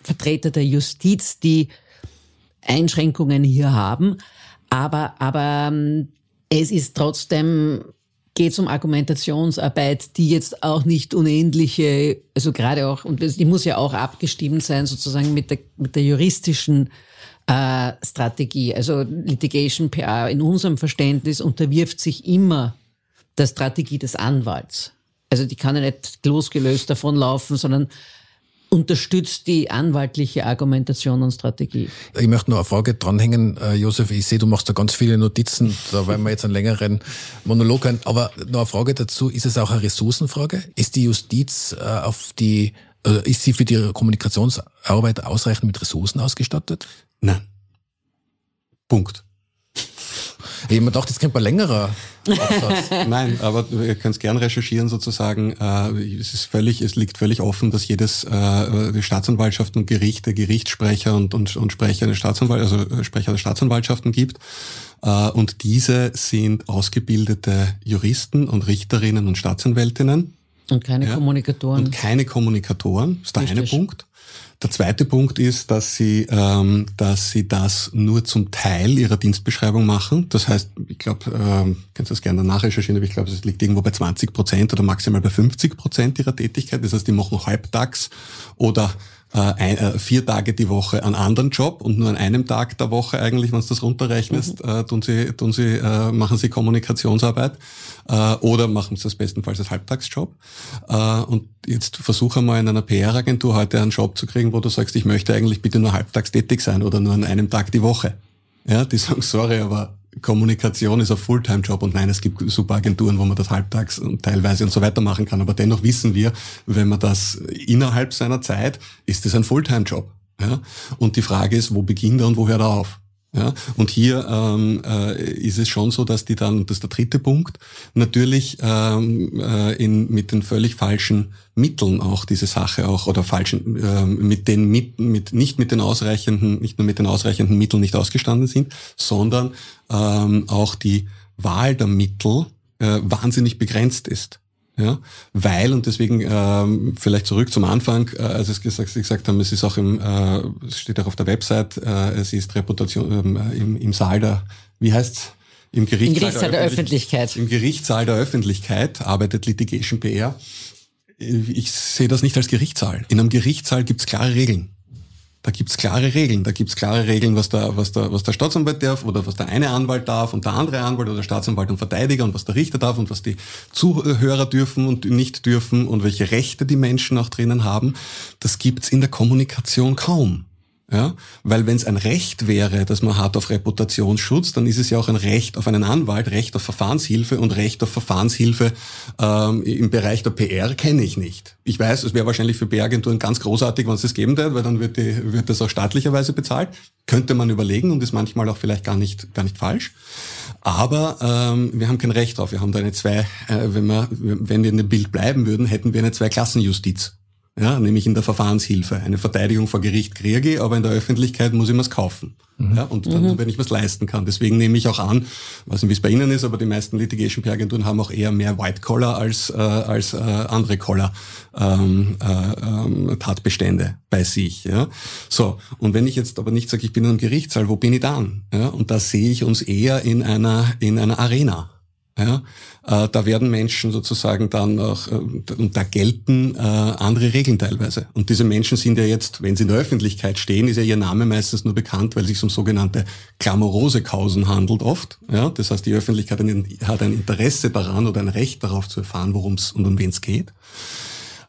Vertreter der Justiz, die Einschränkungen hier haben. Aber, aber ähm, es ist trotzdem geht es um Argumentationsarbeit, die jetzt auch nicht unendliche, also gerade auch, und die muss ja auch abgestimmt sein sozusagen mit der, mit der juristischen äh, Strategie. Also Litigation PA in unserem Verständnis unterwirft sich immer der Strategie des Anwalts. Also die kann ja nicht losgelöst davon laufen, sondern unterstützt die anwaltliche Argumentation und Strategie. Ich möchte noch eine Frage dranhängen, äh, Josef. Ich sehe, du machst da ganz viele Notizen, da werden wir jetzt einen längeren Monolog haben. Aber noch eine Frage dazu, ist es auch eine Ressourcenfrage? Ist die Justiz äh, auf die, äh, ist sie für die Kommunikationsarbeit ausreichend mit Ressourcen ausgestattet? Nein. Punkt. Ich habe mir gedacht, das könnte ein längerer. Nein, aber ihr könnt es gern recherchieren sozusagen. Äh, es ist völlig, es liegt völlig offen, dass jedes äh, die Staatsanwaltschaften und Gerichte, Gerichtssprecher und, und, und Sprecher der Staatsanwalt, also äh, Sprecher der Staatsanwaltschaften gibt. Äh, und diese sind ausgebildete Juristen und Richterinnen und Staatsanwältinnen Und keine ja? Kommunikatoren. Und keine Kommunikatoren, ist der Richtig. eine Punkt. Der zweite Punkt ist, dass sie, ähm, dass sie das nur zum Teil ihrer Dienstbeschreibung machen. Das heißt, ich glaube, ähm, kannst du das gerne danach recherchieren, aber ich glaube, es liegt irgendwo bei 20 Prozent oder maximal bei 50 Prozent ihrer Tätigkeit. Das heißt, die machen halbtags oder ein, äh, vier Tage die Woche einen anderen Job und nur an einem Tag der Woche eigentlich, wenn du das runterrechnest, mhm. äh, tun sie, tun sie, äh, machen sie Kommunikationsarbeit äh, oder machen sie das bestenfalls als Halbtagsjob. Äh, und jetzt versuche mal in einer PR-Agentur heute einen Job zu kriegen, wo du sagst, ich möchte eigentlich bitte nur halbtags tätig sein oder nur an einem Tag die Woche. Ja, die sagen, sorry, aber Kommunikation ist ein Fulltime-Job und nein, es gibt super Agenturen, wo man das halbtags und teilweise und so weiter machen kann. Aber dennoch wissen wir, wenn man das innerhalb seiner Zeit, ist es ein Fulltime-Job. Ja? Und die Frage ist, wo beginnt er und wo hört er auf? Ja, und hier ähm, äh, ist es schon so, dass die dann, das ist der dritte Punkt, natürlich ähm, äh, in, mit den völlig falschen Mitteln auch diese Sache auch oder falschen äh, mit den mit, mit nicht mit den ausreichenden nicht nur mit den ausreichenden Mitteln nicht ausgestanden sind, sondern ähm, auch die Wahl der Mittel äh, wahnsinnig begrenzt ist. Ja, weil, und deswegen ähm, vielleicht zurück zum Anfang, äh, als es gesagt, gesagt haben, es ist auch im, äh, es steht auch auf der Website, äh, es ist Reputation ähm, im, im Saal der, wie heißt's? Im Gerichtssaal, Im Gerichtssaal der, der Öffentlichkeit. Im Gerichtssaal der Öffentlichkeit arbeitet Litigation PR. Ich sehe das nicht als Gerichtssaal. In einem Gerichtssaal gibt's klare Regeln. Da gibt's klare Regeln. Da gibt's klare Regeln, was der, was, der, was der Staatsanwalt darf oder was der eine Anwalt darf und der andere Anwalt oder der Staatsanwalt und Verteidiger und was der Richter darf und was die Zuhörer dürfen und nicht dürfen und welche Rechte die Menschen auch drinnen haben. Das gibt's in der Kommunikation kaum. Ja? Weil wenn es ein Recht wäre, dass man hat auf Reputationsschutz, dann ist es ja auch ein Recht auf einen Anwalt, Recht auf Verfahrenshilfe und Recht auf Verfahrenshilfe ähm, im Bereich der PR kenne ich nicht. Ich weiß, es wäre wahrscheinlich für PR-Agenturen ganz großartig, wenn es das geben würde, weil dann wird, die, wird das auch staatlicherweise bezahlt. Könnte man überlegen und ist manchmal auch vielleicht gar nicht, gar nicht falsch. Aber ähm, wir haben kein Recht drauf. Wir haben da eine zwei, äh, wenn wir, wenn wir in dem Bild bleiben würden, hätten wir eine Zweiklassenjustiz ja, nämlich in der Verfahrenshilfe. Eine Verteidigung vor Gericht kriege ich, aber in der Öffentlichkeit muss ich mir's kaufen. Mhm. Ja, und dann, mhm. wenn ich was leisten kann. Deswegen nehme ich auch an, weiß nicht, wie es bei Ihnen ist, aber die meisten Litigation PR-Agenturen haben auch eher mehr White Collar als, äh, als äh, andere Collar ähm, äh, ähm, Tatbestände bei sich. Ja. So, und wenn ich jetzt aber nicht sage, ich bin in einem Gerichtssaal, wo bin ich dann? Ja, und da sehe ich uns eher in einer, in einer Arena. Ja, äh, da werden Menschen sozusagen dann auch, äh, und da gelten äh, andere Regeln teilweise. Und diese Menschen sind ja jetzt, wenn sie in der Öffentlichkeit stehen, ist ja ihr Name meistens nur bekannt, weil es sich um sogenannte klamorose Kausen handelt oft. Ja, das heißt, die Öffentlichkeit hat ein Interesse daran oder ein Recht darauf zu erfahren, worum es und um wen es geht.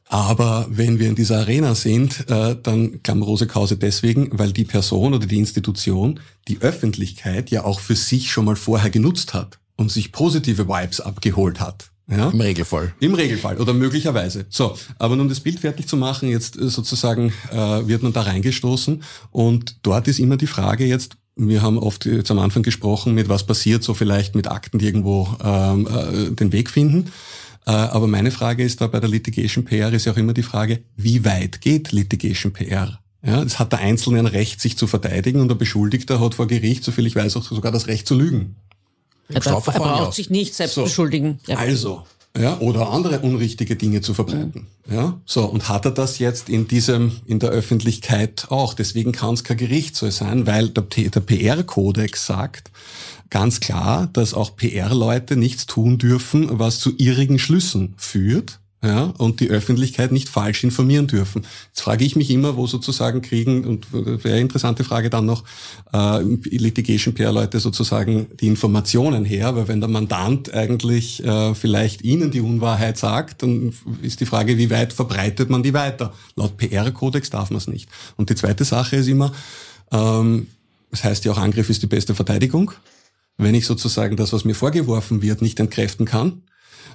Aber wenn wir in dieser Arena sind, äh, dann klamorose Kause deswegen, weil die Person oder die Institution die Öffentlichkeit ja auch für sich schon mal vorher genutzt hat und sich positive Vibes abgeholt hat. Ja? Im Regelfall. Im Regelfall oder möglicherweise. So, aber um das Bild fertig zu machen, jetzt äh, sozusagen äh, wird man da reingestoßen und dort ist immer die Frage jetzt, wir haben oft jetzt am Anfang gesprochen, mit was passiert so vielleicht mit Akten, die irgendwo ähm, äh, den Weg finden. Äh, aber meine Frage ist da bei der Litigation PR ist ja auch immer die Frage, wie weit geht Litigation PR? Ja, es hat der Einzelne ein Recht, sich zu verteidigen und der Beschuldigte hat vor Gericht, soviel ich weiß, auch sogar das Recht zu lügen. Er, darf, er braucht sich nicht selbst so. beschuldigen. Ja. Also, ja, oder andere unrichtige Dinge zu verbreiten. Mhm. Ja, so und hat er das jetzt in diesem in der Öffentlichkeit auch? Deswegen kann es kein Gericht so sein, weil der, der PR-Kodex sagt ganz klar, dass auch PR-Leute nichts tun dürfen, was zu irrigen Schlüssen führt ja, und die Öffentlichkeit nicht falsch informieren dürfen. Jetzt frage ich mich immer, wo sozusagen kriegen, und wäre eine interessante Frage dann noch, äh, Litigation PR-Leute sozusagen die Informationen her, weil wenn der Mandant eigentlich äh, vielleicht Ihnen die Unwahrheit sagt, dann ist die Frage, wie weit verbreitet man die weiter? Laut PR-Kodex darf man es nicht. Und die zweite Sache ist immer, ähm, das heißt ja auch, Angriff ist die beste Verteidigung. Wenn ich sozusagen das, was mir vorgeworfen wird, nicht entkräften kann,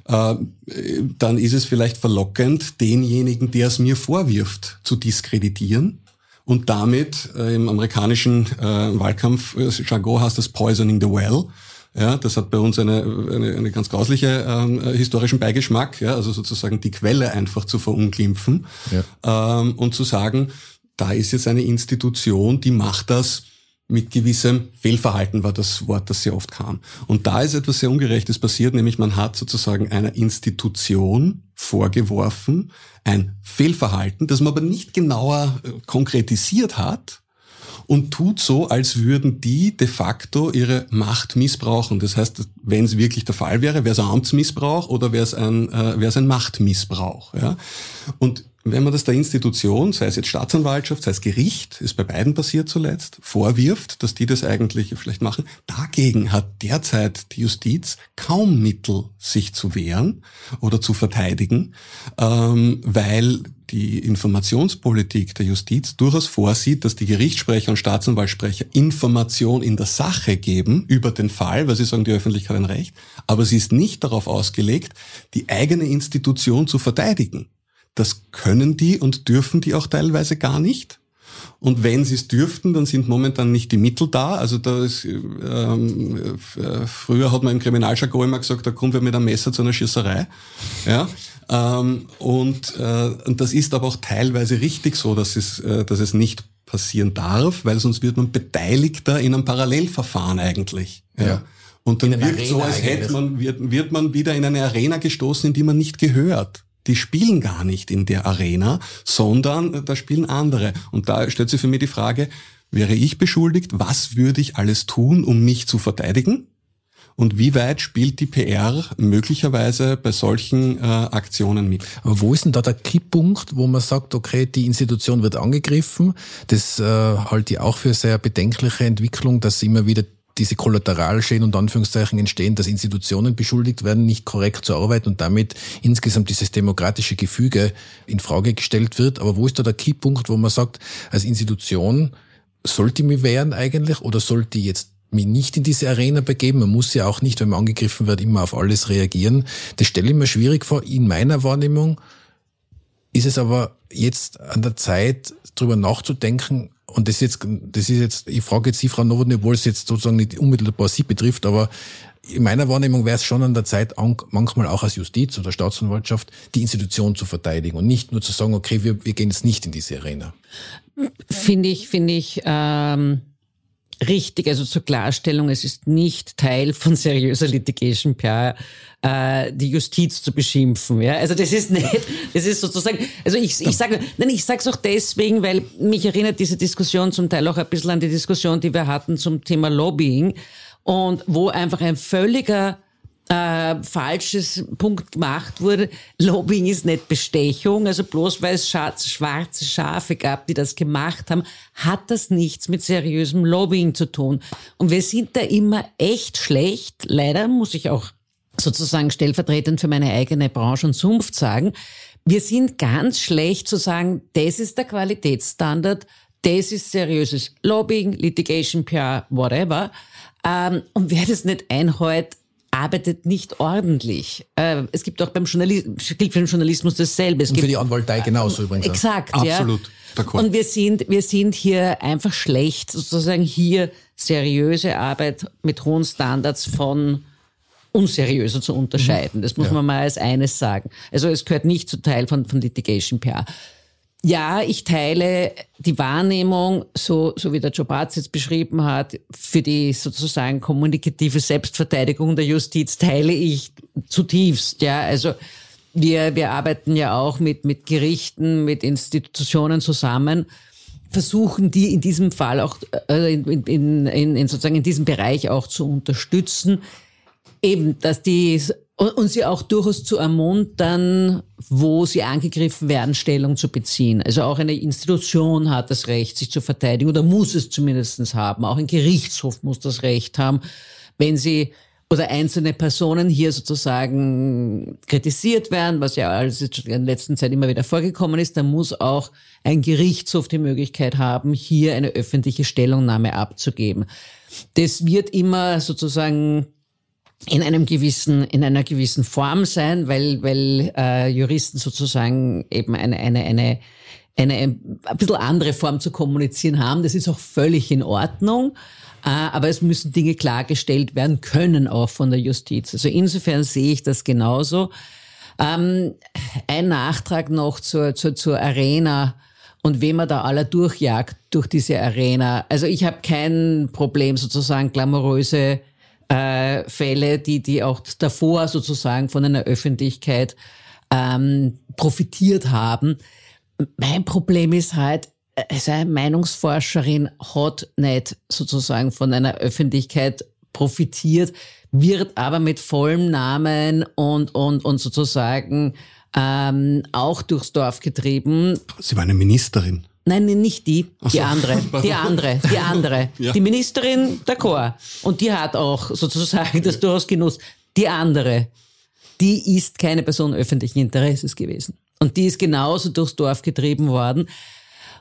dann ist es vielleicht verlockend, denjenigen, der es mir vorwirft, zu diskreditieren und damit äh, im amerikanischen äh, Wahlkampf äh, Jargon heißt das Poisoning the Well. Ja, das hat bei uns eine, eine, eine ganz grausliche ähm, historischen Beigeschmack, ja, also sozusagen die Quelle einfach zu verunglimpfen ja. ähm, und zu sagen, da ist jetzt eine Institution, die macht das mit gewissem Fehlverhalten war das Wort, das sehr oft kam. Und da ist etwas sehr Ungerechtes passiert, nämlich man hat sozusagen einer Institution vorgeworfen, ein Fehlverhalten, das man aber nicht genauer äh, konkretisiert hat, und tut so, als würden die de facto ihre Macht missbrauchen. Das heißt, wenn es wirklich der Fall wäre, wäre es ein Amtsmissbrauch oder wäre es ein, äh, ein Machtmissbrauch. Ja? Und wenn man das der Institution, sei es jetzt Staatsanwaltschaft, sei es Gericht, ist bei beiden passiert zuletzt, vorwirft, dass die das eigentlich vielleicht machen, dagegen hat derzeit die Justiz kaum Mittel, sich zu wehren oder zu verteidigen, ähm, weil die Informationspolitik der Justiz durchaus vorsieht, dass die Gerichtssprecher und Staatsanwaltssprecher Information in der Sache geben über den Fall, weil sie sagen, die Öffentlichkeit hat ein Recht, aber sie ist nicht darauf ausgelegt, die eigene Institution zu verteidigen. Das können die und dürfen die auch teilweise gar nicht. Und wenn sie es dürften, dann sind momentan nicht die Mittel da. Also da ist, ähm, äh, früher hat man im Kriminaljargon immer gesagt, da kommen wir mit einem Messer zu einer Schießerei. Ja. Ähm, und, äh, und das ist aber auch teilweise richtig so, dass es, äh, dass es nicht passieren darf, weil sonst wird man Beteiligter in einem Parallelverfahren eigentlich. Ja. ja. Und dann wirkt so, als hätte man, wird, wird man wieder in eine Arena gestoßen, in die man nicht gehört die spielen gar nicht in der Arena, sondern äh, da spielen andere. Und da stellt sich für mich die Frage, wäre ich beschuldigt, was würde ich alles tun, um mich zu verteidigen? Und wie weit spielt die PR möglicherweise bei solchen äh, Aktionen mit? Aber wo ist denn da der Kipppunkt, wo man sagt, okay, die Institution wird angegriffen? Das äh, halte ich auch für sehr bedenkliche Entwicklung, dass immer wieder diese Kollateralschäden und Anführungszeichen entstehen, dass Institutionen beschuldigt werden, nicht korrekt zu arbeiten und damit insgesamt dieses demokratische Gefüge in Frage gestellt wird. Aber wo ist da der Keypunkt, wo man sagt, als Institution sollte ich mich wehren eigentlich oder sollte ich jetzt mich nicht in diese Arena begeben. Man muss ja auch nicht, wenn man angegriffen wird, immer auf alles reagieren. Das stelle ich mir schwierig vor. In meiner Wahrnehmung ist es aber jetzt an der Zeit, darüber nachzudenken, und das jetzt, das ist jetzt, ich frage jetzt Sie, Frau Nowotny, obwohl es jetzt sozusagen nicht unmittelbar Sie betrifft, aber in meiner Wahrnehmung wäre es schon an der Zeit, manchmal auch als Justiz oder Staatsanwaltschaft die Institution zu verteidigen und nicht nur zu sagen, okay, wir, wir gehen jetzt nicht in diese Arena. Finde ich, finde ich, ähm, richtig, also zur Klarstellung, es ist nicht Teil von seriöser Litigation PR, äh, die Justiz zu beschimpfen. Ja? Also das ist nicht, das ist sozusagen, also ich, ich sage, nein, ich sage es auch deswegen, weil mich erinnert diese Diskussion zum Teil auch ein bisschen an die Diskussion, die wir hatten zum Thema Lobbying und wo einfach ein völliger äh, falsches Punkt gemacht wurde. Lobbying ist nicht Bestechung, also bloß weil es schwarze Schafe gab, die das gemacht haben, hat das nichts mit seriösem Lobbying zu tun. Und wir sind da immer echt schlecht. Leider muss ich auch sozusagen stellvertretend für meine eigene Branche und Sumpf sagen. Wir sind ganz schlecht zu sagen, das ist der Qualitätsstandard, das ist seriöses Lobbying, Litigation, PR, whatever. Ähm, und wer das nicht einhält, arbeitet nicht ordentlich. Äh, es gibt auch beim Journalismus, gilt für den Journalismus dasselbe. Es Und für die Anwaltei genauso übrigens. Exakt, Absolut. ja. Und wir sind, wir sind hier einfach schlecht, sozusagen hier seriöse Arbeit mit hohen Standards von unseriöser zu unterscheiden. Das muss ja. man mal als eines sagen. Also es gehört nicht zu Teil von, von Litigation PR. Ja, ich teile die Wahrnehmung, so, so wie der Jobatz jetzt beschrieben hat, für die sozusagen kommunikative Selbstverteidigung der Justiz teile ich zutiefst. Ja, also wir, wir arbeiten ja auch mit, mit Gerichten, mit Institutionen zusammen, versuchen die in diesem Fall auch, äh, in, in, in, in sozusagen in diesem Bereich auch zu unterstützen. Eben, dass die und sie auch durchaus zu ermuntern, wo sie angegriffen werden, Stellung zu beziehen. Also auch eine Institution hat das Recht, sich zu verteidigen oder muss es zumindest haben. Auch ein Gerichtshof muss das Recht haben, wenn sie oder einzelne Personen hier sozusagen kritisiert werden, was ja alles in der letzten Zeit immer wieder vorgekommen ist, dann muss auch ein Gerichtshof die Möglichkeit haben, hier eine öffentliche Stellungnahme abzugeben. Das wird immer sozusagen in einem gewissen, in einer gewissen Form sein, weil, weil äh, Juristen sozusagen eben eine, eine, eine, eine ein bisschen andere Form zu kommunizieren haben. Das ist auch völlig in Ordnung. Äh, aber es müssen Dinge klargestellt werden können auch von der Justiz. Also insofern sehe ich das genauso. Ähm, ein Nachtrag noch zur, zur, zur Arena und wem man da aller durchjagt durch diese Arena. Also ich habe kein Problem, sozusagen glamouröse äh, Fälle, die, die auch davor sozusagen von einer Öffentlichkeit ähm, profitiert haben. Mein Problem ist halt, also eine Meinungsforscherin hat nicht sozusagen von einer Öffentlichkeit profitiert, wird aber mit vollem Namen und, und, und sozusagen ähm, auch durchs Dorf getrieben. Sie war eine Ministerin. Nein, nicht die, die so. andere, die andere, die andere. ja. Die Ministerin der Chor. Und die hat auch sozusagen das durchaus genutzt. Die andere, die ist keine Person öffentlichen Interesses gewesen. Und die ist genauso durchs Dorf getrieben worden,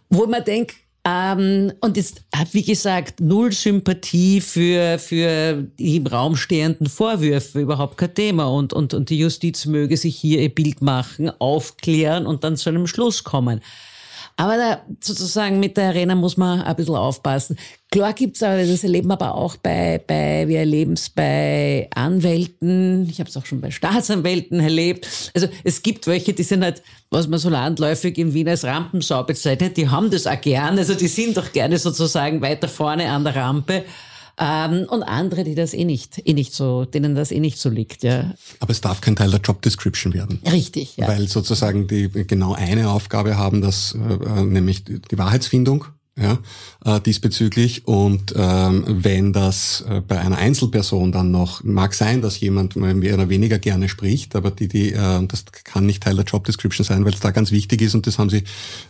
wo man denkt, ähm, und jetzt hat, wie gesagt, null Sympathie für, für die im Raum stehenden Vorwürfe, überhaupt kein Thema. Und, und, und die Justiz möge sich hier ihr Bild machen, aufklären und dann zu einem Schluss kommen. Aber da sozusagen mit der Arena muss man ein bisschen aufpassen. Klar gibt's aber, das erleben aber auch bei, bei wir erleben es bei Anwälten, ich habe es auch schon bei Staatsanwälten erlebt. Also es gibt welche, die sind halt, was man so landläufig in Wien als Rampensau bezeichnet, die haben das auch gern, also die sind doch gerne sozusagen weiter vorne an der Rampe. Ähm, und andere, die das eh nicht, eh nicht so, denen das eh nicht so liegt, ja. Aber es darf kein Teil der Job Description werden. Richtig, ja. Weil sozusagen die genau eine Aufgabe haben, das, äh, nämlich die Wahrheitsfindung ja, äh, diesbezüglich. Und ähm, wenn das äh, bei einer Einzelperson dann noch, mag sein, dass jemand mehr oder weniger gerne spricht, aber die, die, äh, das kann nicht Teil der Job Description sein, weil es da ganz wichtig ist und das haben sie,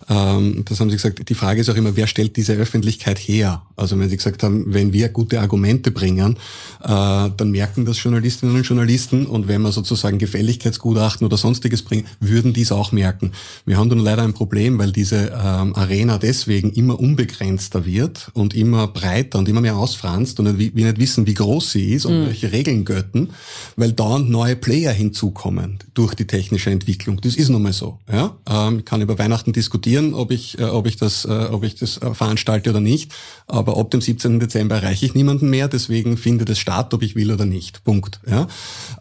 ähm, das haben sie gesagt, die Frage ist auch immer, wer stellt diese Öffentlichkeit her? Also wenn sie gesagt haben, wenn wir gute Argumente bringen, äh, dann merken das Journalistinnen und Journalisten und wenn wir sozusagen Gefälligkeitsgutachten oder sonstiges bringen, würden dies auch merken. Wir haben dann leider ein Problem, weil diese ähm, Arena deswegen immer um unbegrenzter wird und immer breiter und immer mehr ausfranst und wir nicht wissen, wie groß sie ist und mhm. welche Regeln götten, weil dauernd neue Player hinzukommen durch die technische Entwicklung. Das ist nun mal so. Ja? Ähm, ich kann über Weihnachten diskutieren, ob ich, äh, ob ich das, äh, ob ich das äh, veranstalte oder nicht, aber ab dem 17. Dezember erreiche ich niemanden mehr, deswegen findet es statt, ob ich will oder nicht. Punkt. Ja?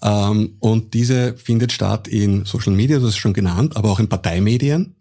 Ähm, und diese findet statt in Social Media, das ist schon genannt, aber auch in Parteimedien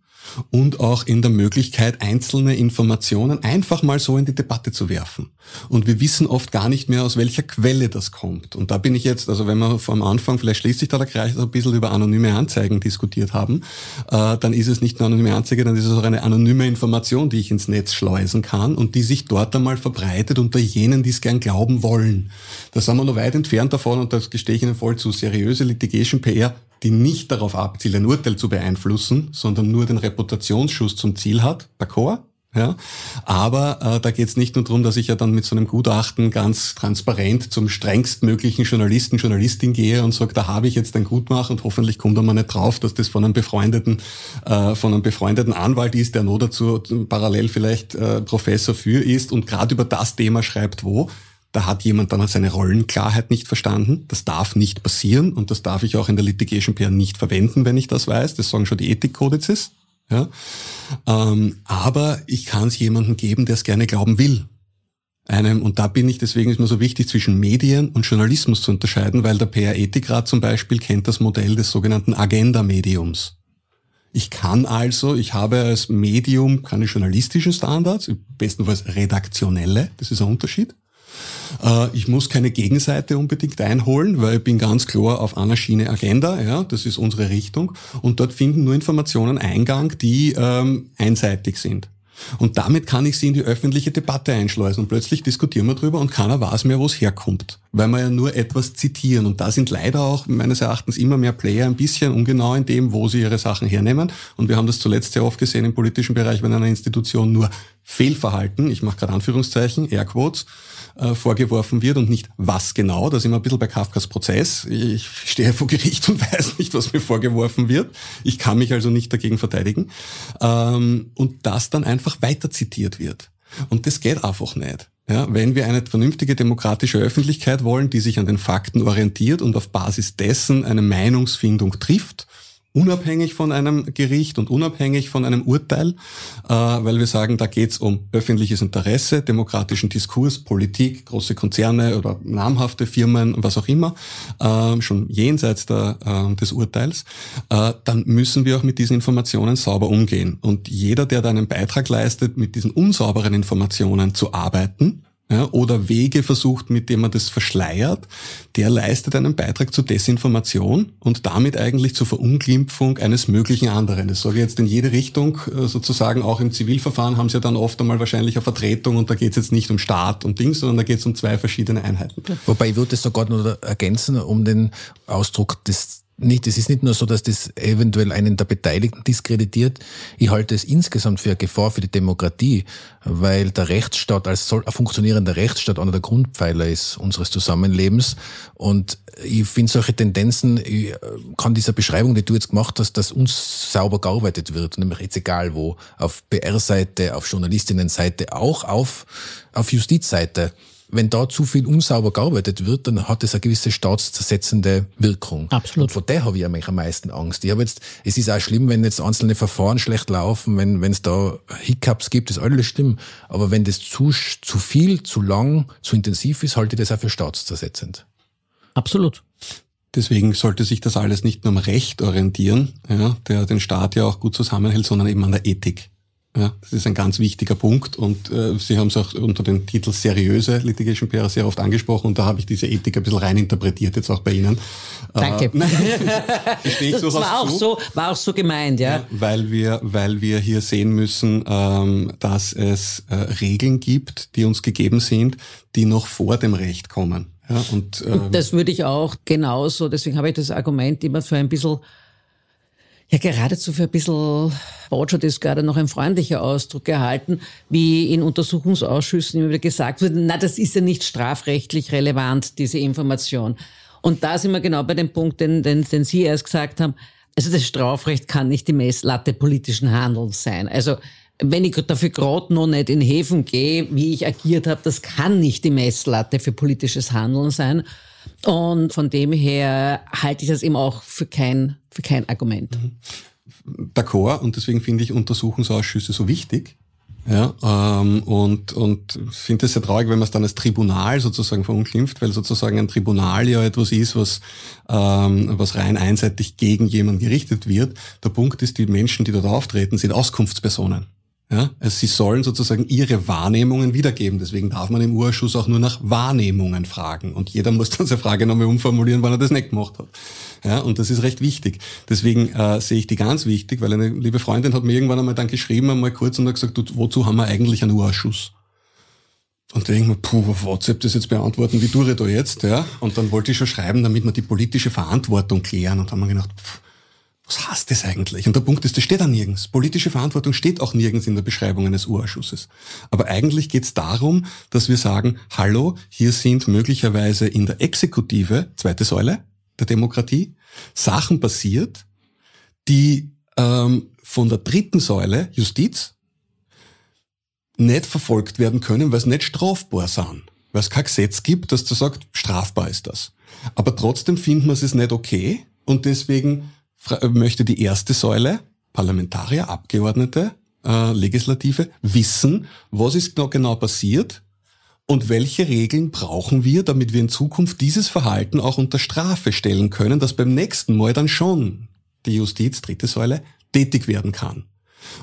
und auch in der Möglichkeit, einzelne Informationen einfach mal so in die Debatte zu werfen. Und wir wissen oft gar nicht mehr, aus welcher Quelle das kommt. Und da bin ich jetzt, also wenn wir vom Anfang, vielleicht schließt sich da der Kreis, ein bisschen über anonyme Anzeigen diskutiert haben, äh, dann ist es nicht nur anonyme Anzeige, dann ist es auch eine anonyme Information, die ich ins Netz schleusen kann und die sich dort einmal verbreitet unter jenen, die es gern glauben wollen. Da sind wir noch weit entfernt davon und das gestehe ich Ihnen voll zu, seriöse Litigation PR die nicht darauf abzielt, ein Urteil zu beeinflussen, sondern nur den Reputationsschuss zum Ziel hat, d'accord? Ja, aber äh, da geht es nicht nur darum, dass ich ja dann mit so einem Gutachten ganz transparent zum strengstmöglichen Journalisten, Journalistin gehe und sage, da habe ich jetzt ein Gutmachen und hoffentlich kommt er mal nicht drauf, dass das von einem befreundeten, äh, von einem befreundeten Anwalt ist, der nur dazu parallel vielleicht äh, Professor für ist und gerade über das Thema schreibt, wo. Da hat jemand dann seine Rollenklarheit nicht verstanden. Das darf nicht passieren und das darf ich auch in der Litigation PR nicht verwenden, wenn ich das weiß. Das sagen schon die Ethikkodizes. Ja? Ähm, aber ich kann es jemandem geben, der es gerne glauben will. Einem, und da bin ich, deswegen ist mir so wichtig, zwischen Medien und Journalismus zu unterscheiden, weil der PR-Ethikrat zum Beispiel kennt das Modell des sogenannten Agenda-Mediums. Ich kann also, ich habe als Medium keine journalistischen Standards, bestenfalls redaktionelle, das ist ein Unterschied. Äh, ich muss keine Gegenseite unbedingt einholen, weil ich bin ganz klar auf einer Schiene Agenda, ja, das ist unsere Richtung. Und dort finden nur Informationen Eingang, die ähm, einseitig sind. Und damit kann ich sie in die öffentliche Debatte einschleusen und plötzlich diskutieren wir drüber und keiner weiß mehr, wo es herkommt, weil wir ja nur etwas zitieren. Und da sind leider auch meines Erachtens immer mehr Player ein bisschen ungenau in dem, wo sie ihre Sachen hernehmen. Und wir haben das zuletzt sehr oft gesehen im politischen Bereich, wenn eine Institution nur Fehlverhalten, ich mache gerade Anführungszeichen, Airquotes, äh, vorgeworfen wird und nicht was genau. Da sind wir ein bisschen bei Kafkas Prozess. Ich stehe vor Gericht und weiß nicht, was mir vorgeworfen wird. Ich kann mich also nicht dagegen verteidigen. Ähm, und das dann einfach weiter zitiert wird. Und das geht einfach nicht. Ja, wenn wir eine vernünftige demokratische Öffentlichkeit wollen, die sich an den Fakten orientiert und auf Basis dessen eine Meinungsfindung trifft, unabhängig von einem Gericht und unabhängig von einem Urteil, äh, weil wir sagen, da geht es um öffentliches Interesse, demokratischen Diskurs, Politik, große Konzerne oder namhafte Firmen, was auch immer, äh, schon jenseits der, äh, des Urteils, äh, dann müssen wir auch mit diesen Informationen sauber umgehen. Und jeder, der da einen Beitrag leistet, mit diesen unsauberen Informationen zu arbeiten, ja, oder Wege versucht, mit dem man das verschleiert, der leistet einen Beitrag zur Desinformation und damit eigentlich zur Verunglimpfung eines möglichen anderen. Das sage ich jetzt in jede Richtung, äh, sozusagen auch im Zivilverfahren haben sie ja dann oft einmal wahrscheinlich eine Vertretung und da geht es jetzt nicht um Staat und Ding, sondern da geht es um zwei verschiedene Einheiten. Wobei ich würde es sogar noch ergänzen, um den Ausdruck des nicht, es ist nicht nur so, dass das eventuell einen der Beteiligten diskreditiert. Ich halte es insgesamt für eine Gefahr für die Demokratie, weil der Rechtsstaat als ein funktionierender Rechtsstaat einer der Grundpfeiler ist unseres Zusammenlebens. Und ich finde solche Tendenzen, ich äh, kann dieser Beschreibung, die du jetzt gemacht hast, dass uns sauber gearbeitet wird, nämlich jetzt egal wo, auf PR-Seite, auf Journalistinnen-Seite, auch auf, auf Justizseite wenn da zu viel unsauber gearbeitet wird, dann hat es eine gewisse staatszersetzende Wirkung. Absolut. Und vor der habe ich eigentlich am meisten Angst. Ich habe jetzt, es ist auch schlimm, wenn jetzt einzelne Verfahren schlecht laufen, wenn wenn es da Hiccups gibt, ist alles schlimm. Aber wenn das zu, zu viel, zu lang, zu intensiv ist, halte ich das auch für staatszersetzend. Absolut. Deswegen sollte sich das alles nicht nur am Recht orientieren, ja, der den Staat ja auch gut zusammenhält, sondern eben an der Ethik. Ja, das ist ein ganz wichtiger Punkt und äh, Sie haben es auch unter dem Titel seriöse Litigation PR sehr oft angesprochen und da habe ich diese Ethik ein bisschen reininterpretiert, jetzt auch bei Ihnen. Danke. Äh, nein, das war auch, so, war auch so gemeint, ja. ja. weil, wir, weil wir hier sehen müssen, ähm, dass es äh, Regeln gibt, die uns gegeben sind, die noch vor dem Recht kommen. Ja, und, ähm, und das würde ich auch genauso, deswegen habe ich das Argument immer für ein bisschen ja geradezu für ein bisschen, Botschat ist gerade noch ein freundlicher Ausdruck gehalten, wie in Untersuchungsausschüssen immer wieder gesagt wird, na, das ist ja nicht strafrechtlich relevant, diese Information. Und da sind wir genau bei dem Punkt, den, den, den Sie erst gesagt haben. Also das Strafrecht kann nicht die Messlatte politischen Handelns sein. Also wenn ich dafür gerade noch nicht in Häfen gehe, wie ich agiert habe, das kann nicht die Messlatte für politisches Handeln sein. Und von dem her halte ich das eben auch für kein, für kein Argument. Mhm. D'accord, und deswegen finde ich Untersuchungsausschüsse so wichtig. Ja, ähm, und, und finde es sehr traurig, wenn man es dann als Tribunal sozusagen verunglimpft, weil sozusagen ein Tribunal ja etwas ist, was, ähm, was rein einseitig gegen jemanden gerichtet wird. Der Punkt ist, die Menschen, die dort auftreten, sind Auskunftspersonen. Ja, also sie sollen sozusagen ihre Wahrnehmungen wiedergeben. Deswegen darf man im Urschuss auch nur nach Wahrnehmungen fragen. Und jeder muss dann seine Frage nochmal umformulieren, wann er das nicht gemacht hat. Ja, und das ist recht wichtig. Deswegen äh, sehe ich die ganz wichtig, weil eine liebe Freundin hat mir irgendwann einmal dann geschrieben, einmal kurz und hat gesagt, wozu haben wir eigentlich einen Urschuss? Und denke mir, puh, auf WhatsApp das jetzt beantworten, wie tue ich da jetzt? Ja? Und dann wollte ich schon schreiben, damit wir die politische Verantwortung klären. Und haben wir gedacht, pff, was heißt das eigentlich? Und der Punkt ist, das steht da nirgends. Politische Verantwortung steht auch nirgends in der Beschreibung eines Urausschusses. Aber eigentlich geht es darum, dass wir sagen, hallo, hier sind möglicherweise in der Exekutive, zweite Säule der Demokratie, Sachen passiert, die ähm, von der dritten Säule, Justiz, nicht verfolgt werden können, weil es nicht strafbar sind. Weil es kein Gesetz gibt, das da sagt, strafbar ist das. Aber trotzdem finden wir es nicht okay und deswegen möchte die erste Säule, Parlamentarier, Abgeordnete, äh, Legislative, wissen, was ist genau, genau passiert und welche Regeln brauchen wir, damit wir in Zukunft dieses Verhalten auch unter Strafe stellen können, dass beim nächsten Mal dann schon die Justiz, dritte Säule, tätig werden kann.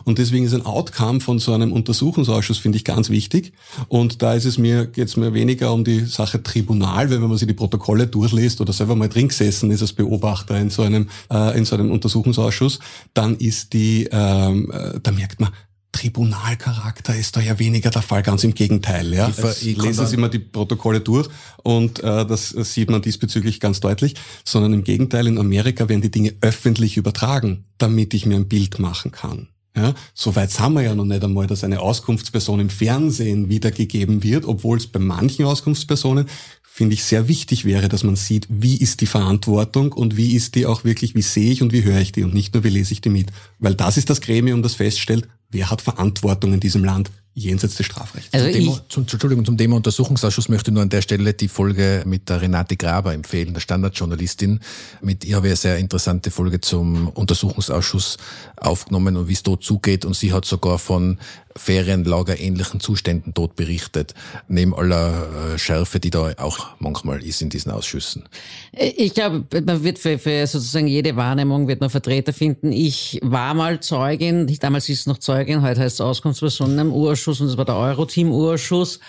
Und deswegen ist ein Outcome von so einem Untersuchungsausschuss, finde ich, ganz wichtig. Und da ist es mir, geht es mir weniger um die Sache Tribunal, weil wenn man sich die Protokolle durchliest oder selber mal drin gesessen ist als Beobachter in so einem, äh, in so einem Untersuchungsausschuss, dann ist die, ähm, äh, da merkt man, Tribunalcharakter ist da ja weniger der Fall, ganz im Gegenteil. Ja. Ich, ich lesen Sie mal die Protokolle durch und äh, das sieht man diesbezüglich ganz deutlich, sondern im Gegenteil, in Amerika werden die Dinge öffentlich übertragen, damit ich mir ein Bild machen kann. Ja, so weit sind wir ja noch nicht einmal, dass eine Auskunftsperson im Fernsehen wiedergegeben wird, obwohl es bei manchen Auskunftspersonen finde ich sehr wichtig wäre, dass man sieht, wie ist die Verantwortung und wie ist die auch wirklich, wie sehe ich und wie höre ich die und nicht nur, wie lese ich die mit. Weil das ist das Gremium, das feststellt, wer hat Verantwortung in diesem Land jenseits des Strafrechts. Also zum Thema, zum, Entschuldigung, zum Thema Untersuchungsausschuss möchte ich nur an der Stelle die Folge mit der Renate Graber empfehlen, der Standardjournalistin. Mit ihr habe ich eine sehr interessante Folge zum Untersuchungsausschuss aufgenommen und wie es dort zugeht. Und sie hat sogar von Ferienlager-ähnlichen Zuständen dort berichtet, neben aller äh, Schärfe, die da auch manchmal ist in diesen Ausschüssen. Ich glaube, man wird für, für sozusagen jede Wahrnehmung wird man Vertreter finden. Ich war mal Zeugin, damals ist es noch Zeugin, heute heißt es Auskunftsperson im Urschuss und es war der Euroteam-Urschuss.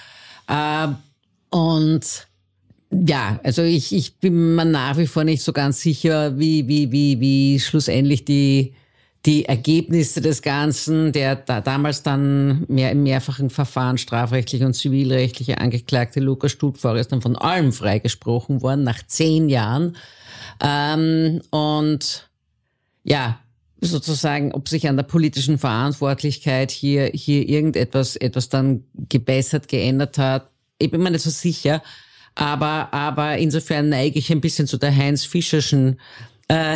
Äh, und ja, also ich, ich bin mir nach wie vor nicht so ganz sicher, wie, wie, wie, wie schlussendlich die die Ergebnisse des Ganzen, der da damals dann mehr im mehrfachen Verfahren strafrechtliche und zivilrechtliche Angeklagte Lukas Stutfauer ist dann von allem freigesprochen worden nach zehn Jahren. Ähm, und ja, sozusagen, ob sich an der politischen Verantwortlichkeit hier, hier irgendetwas, etwas dann gebessert, geändert hat. Ich bin mir nicht so sicher. Aber, aber insofern neige ich ein bisschen zu der Heinz Fischerschen äh,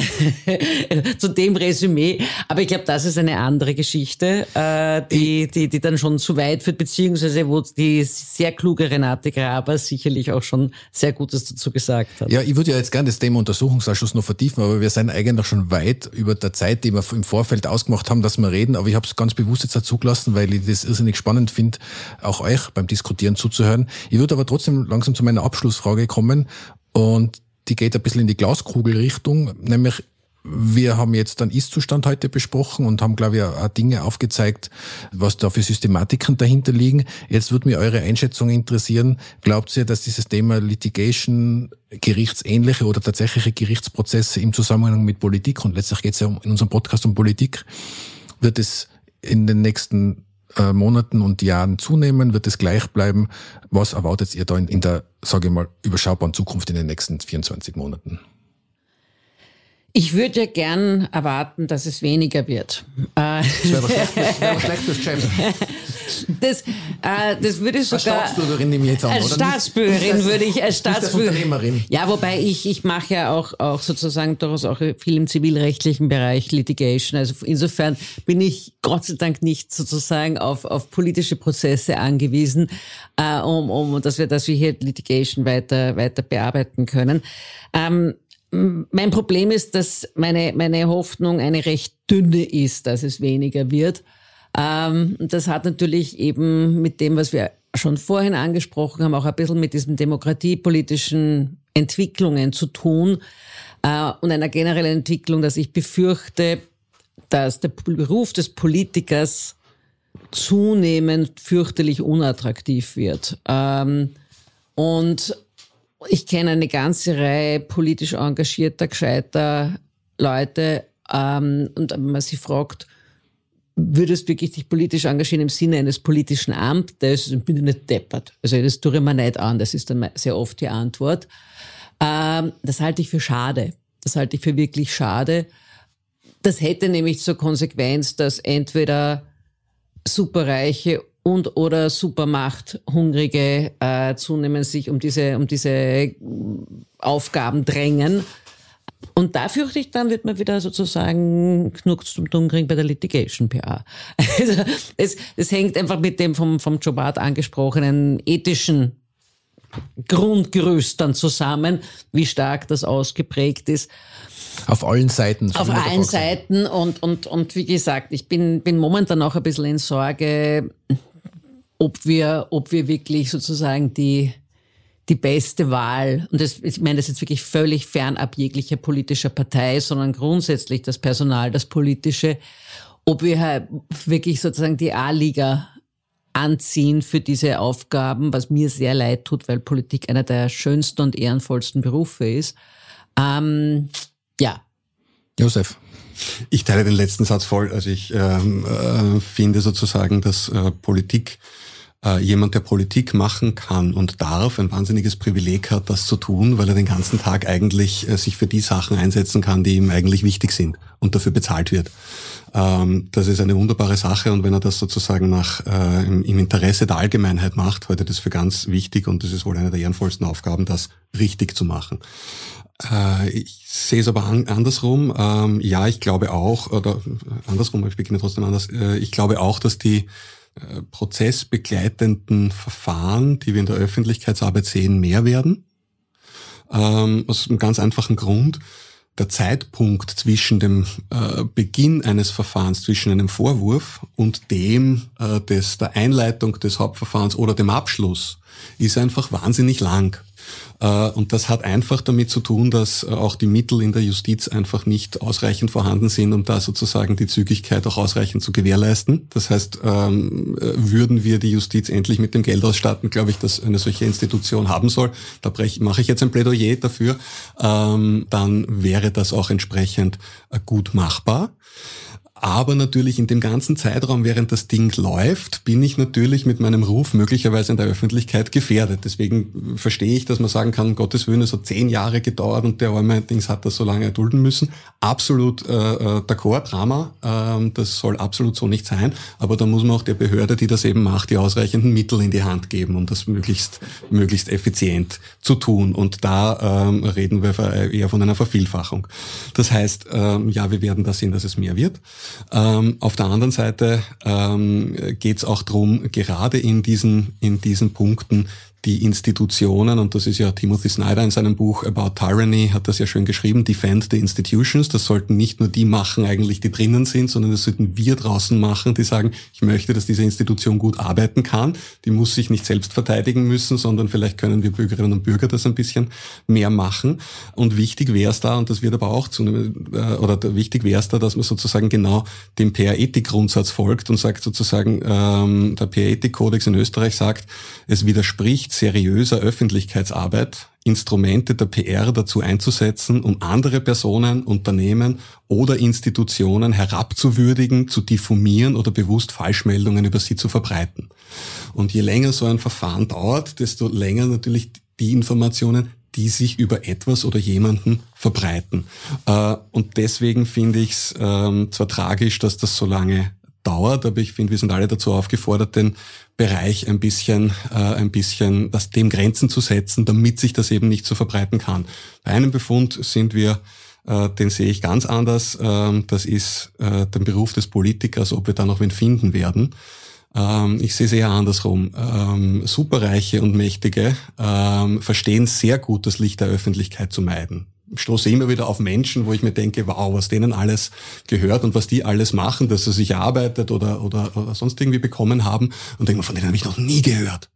zu dem Resümee. Aber ich glaube, das ist eine andere Geschichte, äh, die, die, die dann schon zu weit führt, beziehungsweise wo die sehr kluge Renate Graber sicherlich auch schon sehr Gutes dazu gesagt hat. Ja, ich würde ja jetzt gerne das Thema Untersuchungsausschuss noch vertiefen, aber wir sind eigentlich schon weit über der Zeit, die wir im Vorfeld ausgemacht haben, dass wir reden. Aber ich habe es ganz bewusst jetzt dazu gelassen, weil ich das irrsinnig spannend finde, auch euch beim Diskutieren zuzuhören. Ich würde aber trotzdem langsam zu meiner Abschlussfrage kommen. Und die geht ein bisschen in die Glaskugelrichtung, nämlich wir haben jetzt einen Ist-Zustand heute besprochen und haben, glaube ich, auch Dinge aufgezeigt, was da für Systematiken dahinter liegen. Jetzt würde mich eure Einschätzung interessieren. Glaubt ihr, dass dieses Thema Litigation, gerichtsähnliche oder tatsächliche Gerichtsprozesse im Zusammenhang mit Politik, und letztlich geht es ja in unserem Podcast um Politik, wird es in den nächsten äh, Monaten und Jahren zunehmen? Wird es gleich bleiben? Was erwartet ihr da in, in der, sage ich mal, überschaubaren Zukunft in den nächsten 24 Monaten? Ich würde ja gern erwarten, dass es weniger wird. Das wäre aber schlecht, das wäre aber schlecht fürs. Das, äh, das würde ich sogar... Als Staatsbürgerin nehme ich jetzt an, Als oder? Staatsbürgerin Nicht, würde ich als nicht als Staatsbürgerin... Unternehmerin. Ja, wobei ich, ich mache ja auch, auch sozusagen durchaus auch viel im zivilrechtlichen Bereich Litigation. Also insofern bin ich Gott sei Dank nicht sozusagen auf, auf politische Prozesse angewiesen, äh, um, um dass wir, dass wir hier Litigation weiter, weiter bearbeiten können. Ähm, mein Problem ist, dass meine, meine Hoffnung eine recht dünne ist, dass es weniger wird. Ähm, das hat natürlich eben mit dem, was wir schon vorhin angesprochen haben, auch ein bisschen mit diesen demokratiepolitischen Entwicklungen zu tun äh, und einer generellen Entwicklung, dass ich befürchte, dass der Beruf des Politikers zunehmend fürchterlich unattraktiv wird. Ähm, und ich kenne eine ganze Reihe politisch engagierter, gescheiter Leute. Ähm, und wenn man sie fragt, würdest du wirklich dich politisch engagieren im Sinne eines politischen Amtes, dann bin ich nicht deppert. Also das tue ich mir nicht an. Das ist dann sehr oft die Antwort. Ähm, das halte ich für schade. Das halte ich für wirklich schade. Das hätte nämlich zur Konsequenz, dass entweder Superreiche und oder Supermacht-Hungrige äh, zunehmend sich um diese, um diese Aufgaben drängen. Und da fürchte ich, dann wird man wieder sozusagen Knucks zum Dunkring bei der Litigation PA. Also es, es hängt einfach mit dem vom, vom Jobat angesprochenen ethischen Grundgerüst dann zusammen, wie stark das ausgeprägt ist. Auf allen Seiten. Auf allen Seiten und, und, und wie gesagt, ich bin, bin momentan auch ein bisschen in Sorge, ob wir, ob wir wirklich sozusagen die, die beste Wahl, und das, ich meine das ist jetzt wirklich völlig fernab jeglicher politischer Partei, sondern grundsätzlich das Personal, das Politische, ob wir halt wirklich sozusagen die A-Liga anziehen für diese Aufgaben, was mir sehr leid tut, weil Politik einer der schönsten und ehrenvollsten Berufe ist. Ähm, ja. Josef. Ich teile den letzten Satz voll. Also ich ähm, äh, finde sozusagen, dass äh, Politik äh, jemand, der Politik machen kann und darf, ein wahnsinniges Privileg hat, das zu tun, weil er den ganzen Tag eigentlich äh, sich für die Sachen einsetzen kann, die ihm eigentlich wichtig sind und dafür bezahlt wird. Ähm, das ist eine wunderbare Sache und wenn er das sozusagen nach, äh, im, im Interesse der Allgemeinheit macht, ich das für ganz wichtig und das ist wohl eine der ehrenvollsten Aufgaben, das richtig zu machen. Äh, ich sehe es aber an, andersrum. Ähm, ja, ich glaube auch, oder andersrum, ich beginne trotzdem anders. Äh, ich glaube auch, dass die prozessbegleitenden Verfahren, die wir in der Öffentlichkeitsarbeit sehen, mehr werden. Ähm, aus einem ganz einfachen Grund. Der Zeitpunkt zwischen dem äh, Beginn eines Verfahrens, zwischen einem Vorwurf und dem äh, des, der Einleitung des Hauptverfahrens oder dem Abschluss, ist einfach wahnsinnig lang. Äh, und das hat einfach damit zu tun, dass äh, auch die Mittel in der Justiz einfach nicht ausreichend vorhanden sind, um da sozusagen die Zügigkeit auch ausreichend zu gewährleisten. Das heißt, ähm, äh, würden wir die Justiz endlich mit dem Geld ausstatten, glaube ich, dass eine solche Institution haben soll. Da mache ich jetzt ein Plädoyer dafür. Ähm, dann wäre das auch entsprechend gut machbar. Aber natürlich in dem ganzen Zeitraum, während das Ding läuft, bin ich natürlich mit meinem Ruf möglicherweise in der Öffentlichkeit gefährdet. Deswegen verstehe ich, dass man sagen kann, Gottes Willen, es hat zehn Jahre gedauert und der arme hat das so lange erdulden müssen. Absolut äh, äh, d'accord, Drama. Ähm, das soll absolut so nicht sein. Aber da muss man auch der Behörde, die das eben macht, die ausreichenden Mittel in die Hand geben, um das möglichst, möglichst effizient zu tun. Und da ähm, reden wir eher von einer Vervielfachung. Das heißt, ähm, ja, wir werden da sehen, dass es mehr wird. Ähm, auf der anderen Seite ähm, geht es auch darum, gerade in diesen, in diesen Punkten die Institutionen, und das ist ja Timothy Snyder in seinem Buch About Tyranny, hat das ja schön geschrieben, Defend the Institutions. Das sollten nicht nur die machen eigentlich, die drinnen sind, sondern das sollten wir draußen machen, die sagen, ich möchte, dass diese Institution gut arbeiten kann. Die muss sich nicht selbst verteidigen müssen, sondern vielleicht können wir Bürgerinnen und Bürger das ein bisschen mehr machen. Und wichtig wäre es da, und das wird aber auch zunehmen, äh, oder wichtig wäre es da, dass man sozusagen genau dem PR-Ethik-Grundsatz folgt und sagt sozusagen, ähm, der PR-Ethik-Kodex in Österreich sagt, es widerspricht seriöser Öffentlichkeitsarbeit Instrumente der PR dazu einzusetzen, um andere Personen, Unternehmen oder Institutionen herabzuwürdigen, zu diffamieren oder bewusst Falschmeldungen über sie zu verbreiten. Und je länger so ein Verfahren dauert, desto länger natürlich die Informationen, die sich über etwas oder jemanden verbreiten. Äh, und deswegen finde ich es ähm, zwar tragisch, dass das so lange dauert, aber ich finde, wir sind alle dazu aufgefordert, den Bereich ein bisschen, äh, ein bisschen, das dem Grenzen zu setzen, damit sich das eben nicht so verbreiten kann. Bei einem Befund sind wir äh, den sehe ich ganz anders. Ähm, das ist äh, der Beruf des Politikers, ob wir da noch wen finden werden. Ähm, ich sehe es eher andersrum. Ähm, Superreiche und Mächtige ähm, verstehen sehr gut, das Licht der Öffentlichkeit zu meiden stoße immer wieder auf Menschen, wo ich mir denke, wow, was denen alles gehört und was die alles machen, dass sie sich arbeitet oder, oder, oder sonst irgendwie bekommen haben und denke mir, von denen habe ich noch nie gehört.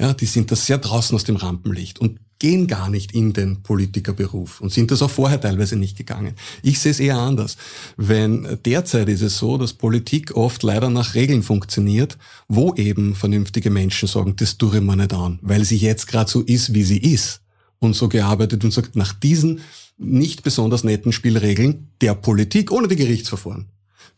Ja, die sind da sehr draußen aus dem Rampenlicht und gehen gar nicht in den Politikerberuf und sind das auch vorher teilweise nicht gegangen. Ich sehe es eher anders. Wenn derzeit ist es so, dass Politik oft leider nach Regeln funktioniert, wo eben vernünftige Menschen sagen, das tue ich mir nicht an, weil sie jetzt gerade so ist, wie sie ist und so gearbeitet und sagt, nach diesen nicht besonders netten Spielregeln der Politik ohne die Gerichtsverfahren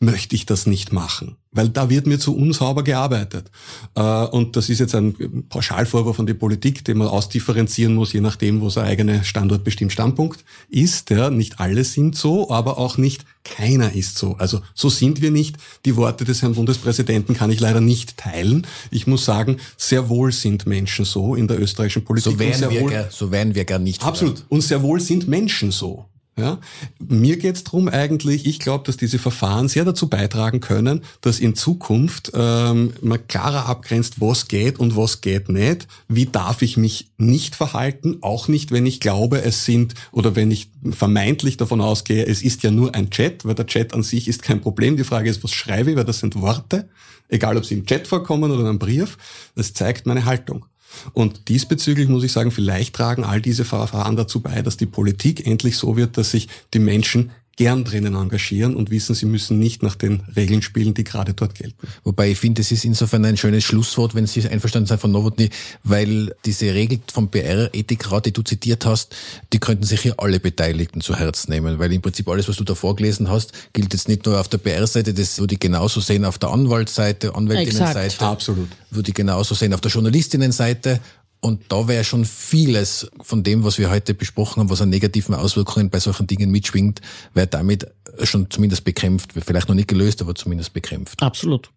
möchte ich das nicht machen, weil da wird mir zu unsauber gearbeitet. Äh, und das ist jetzt ein Pauschalvorwurf von der Politik, den man ausdifferenzieren muss, je nachdem, wo sein eigener Standort bestimmt Standpunkt ist. Ja, nicht alle sind so, aber auch nicht keiner ist so. Also so sind wir nicht. Die Worte des Herrn Bundespräsidenten kann ich leider nicht teilen. Ich muss sagen, sehr wohl sind Menschen so in der österreichischen Politik. So wären, wir, gar, so wären wir gar nicht. Absolut. Und sehr wohl sind Menschen so. Ja? Mir geht es darum eigentlich, ich glaube, dass diese Verfahren sehr dazu beitragen können, dass in Zukunft ähm, man klarer abgrenzt, was geht und was geht nicht. Wie darf ich mich nicht verhalten, auch nicht, wenn ich glaube, es sind oder wenn ich vermeintlich davon ausgehe, es ist ja nur ein Chat, weil der Chat an sich ist kein Problem. Die Frage ist, was schreibe ich, weil das sind Worte, egal ob sie im Chat vorkommen oder in einem Brief. Das zeigt meine Haltung. Und diesbezüglich muss ich sagen, vielleicht tragen all diese Verfahren dazu bei, dass die Politik endlich so wird, dass sich die Menschen gern drinnen engagieren und wissen, sie müssen nicht nach den Regeln spielen, die gerade dort gelten. Wobei ich finde, es ist insofern ein schönes Schlusswort, wenn Sie einverstanden sind von Nowotny, weil diese Regel vom PR-Ethikrat, die du zitiert hast, die könnten sich hier alle Beteiligten zu Herzen nehmen, weil im Prinzip alles, was du da vorgelesen hast, gilt jetzt nicht nur auf der PR-Seite, das würde ich genauso sehen auf der Anwaltsseite, Anwältinnenseite. Absolut. Würde ich genauso sehen auf der Journalistinnenseite und da wäre schon vieles von dem, was wir heute besprochen haben, was an negativen Auswirkungen bei solchen Dingen mitschwingt, wäre damit schon zumindest bekämpft. Vielleicht noch nicht gelöst, aber zumindest bekämpft. Absolut.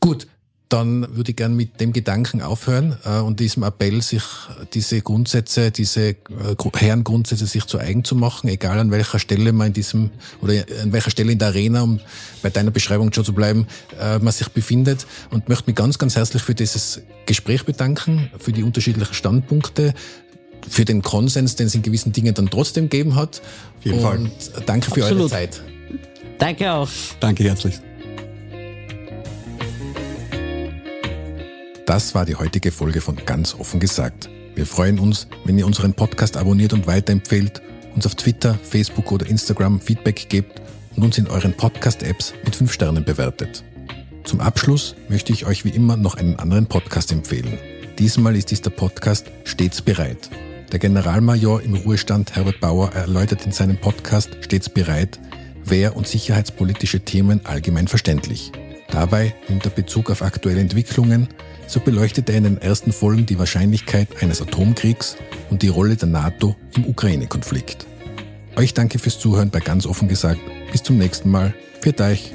Gut. Dann würde ich gern mit dem Gedanken aufhören äh, und diesem Appell, sich diese Grundsätze, diese äh, Herrengrundsätze sich zu eigen zu machen, egal an welcher Stelle man in diesem oder an welcher Stelle in der Arena, um bei deiner Beschreibung schon zu bleiben, äh, man sich befindet und möchte mich ganz, ganz herzlich für dieses Gespräch bedanken, für die unterschiedlichen Standpunkte, für den Konsens, den es in gewissen Dingen dann trotzdem gegeben hat. Auf jeden und Fall. danke für Absolut. eure Zeit. Danke auch. Danke herzlich. Das war die heutige Folge von Ganz offen gesagt. Wir freuen uns, wenn ihr unseren Podcast abonniert und weiterempfehlt, uns auf Twitter, Facebook oder Instagram Feedback gebt und uns in euren Podcast-Apps mit 5 Sternen bewertet. Zum Abschluss möchte ich euch wie immer noch einen anderen Podcast empfehlen. Diesmal ist dies der Podcast Stets bereit. Der Generalmajor im Ruhestand Herbert Bauer erläutert in seinem Podcast Stets bereit wehr- und sicherheitspolitische Themen allgemein verständlich. Dabei nimmt er Bezug auf aktuelle Entwicklungen, so beleuchtet er in den ersten Folgen die Wahrscheinlichkeit eines Atomkriegs und die Rolle der NATO im Ukraine-Konflikt. Euch danke fürs Zuhören bei ganz offen gesagt. Bis zum nächsten Mal. Für euch.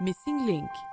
Missing Link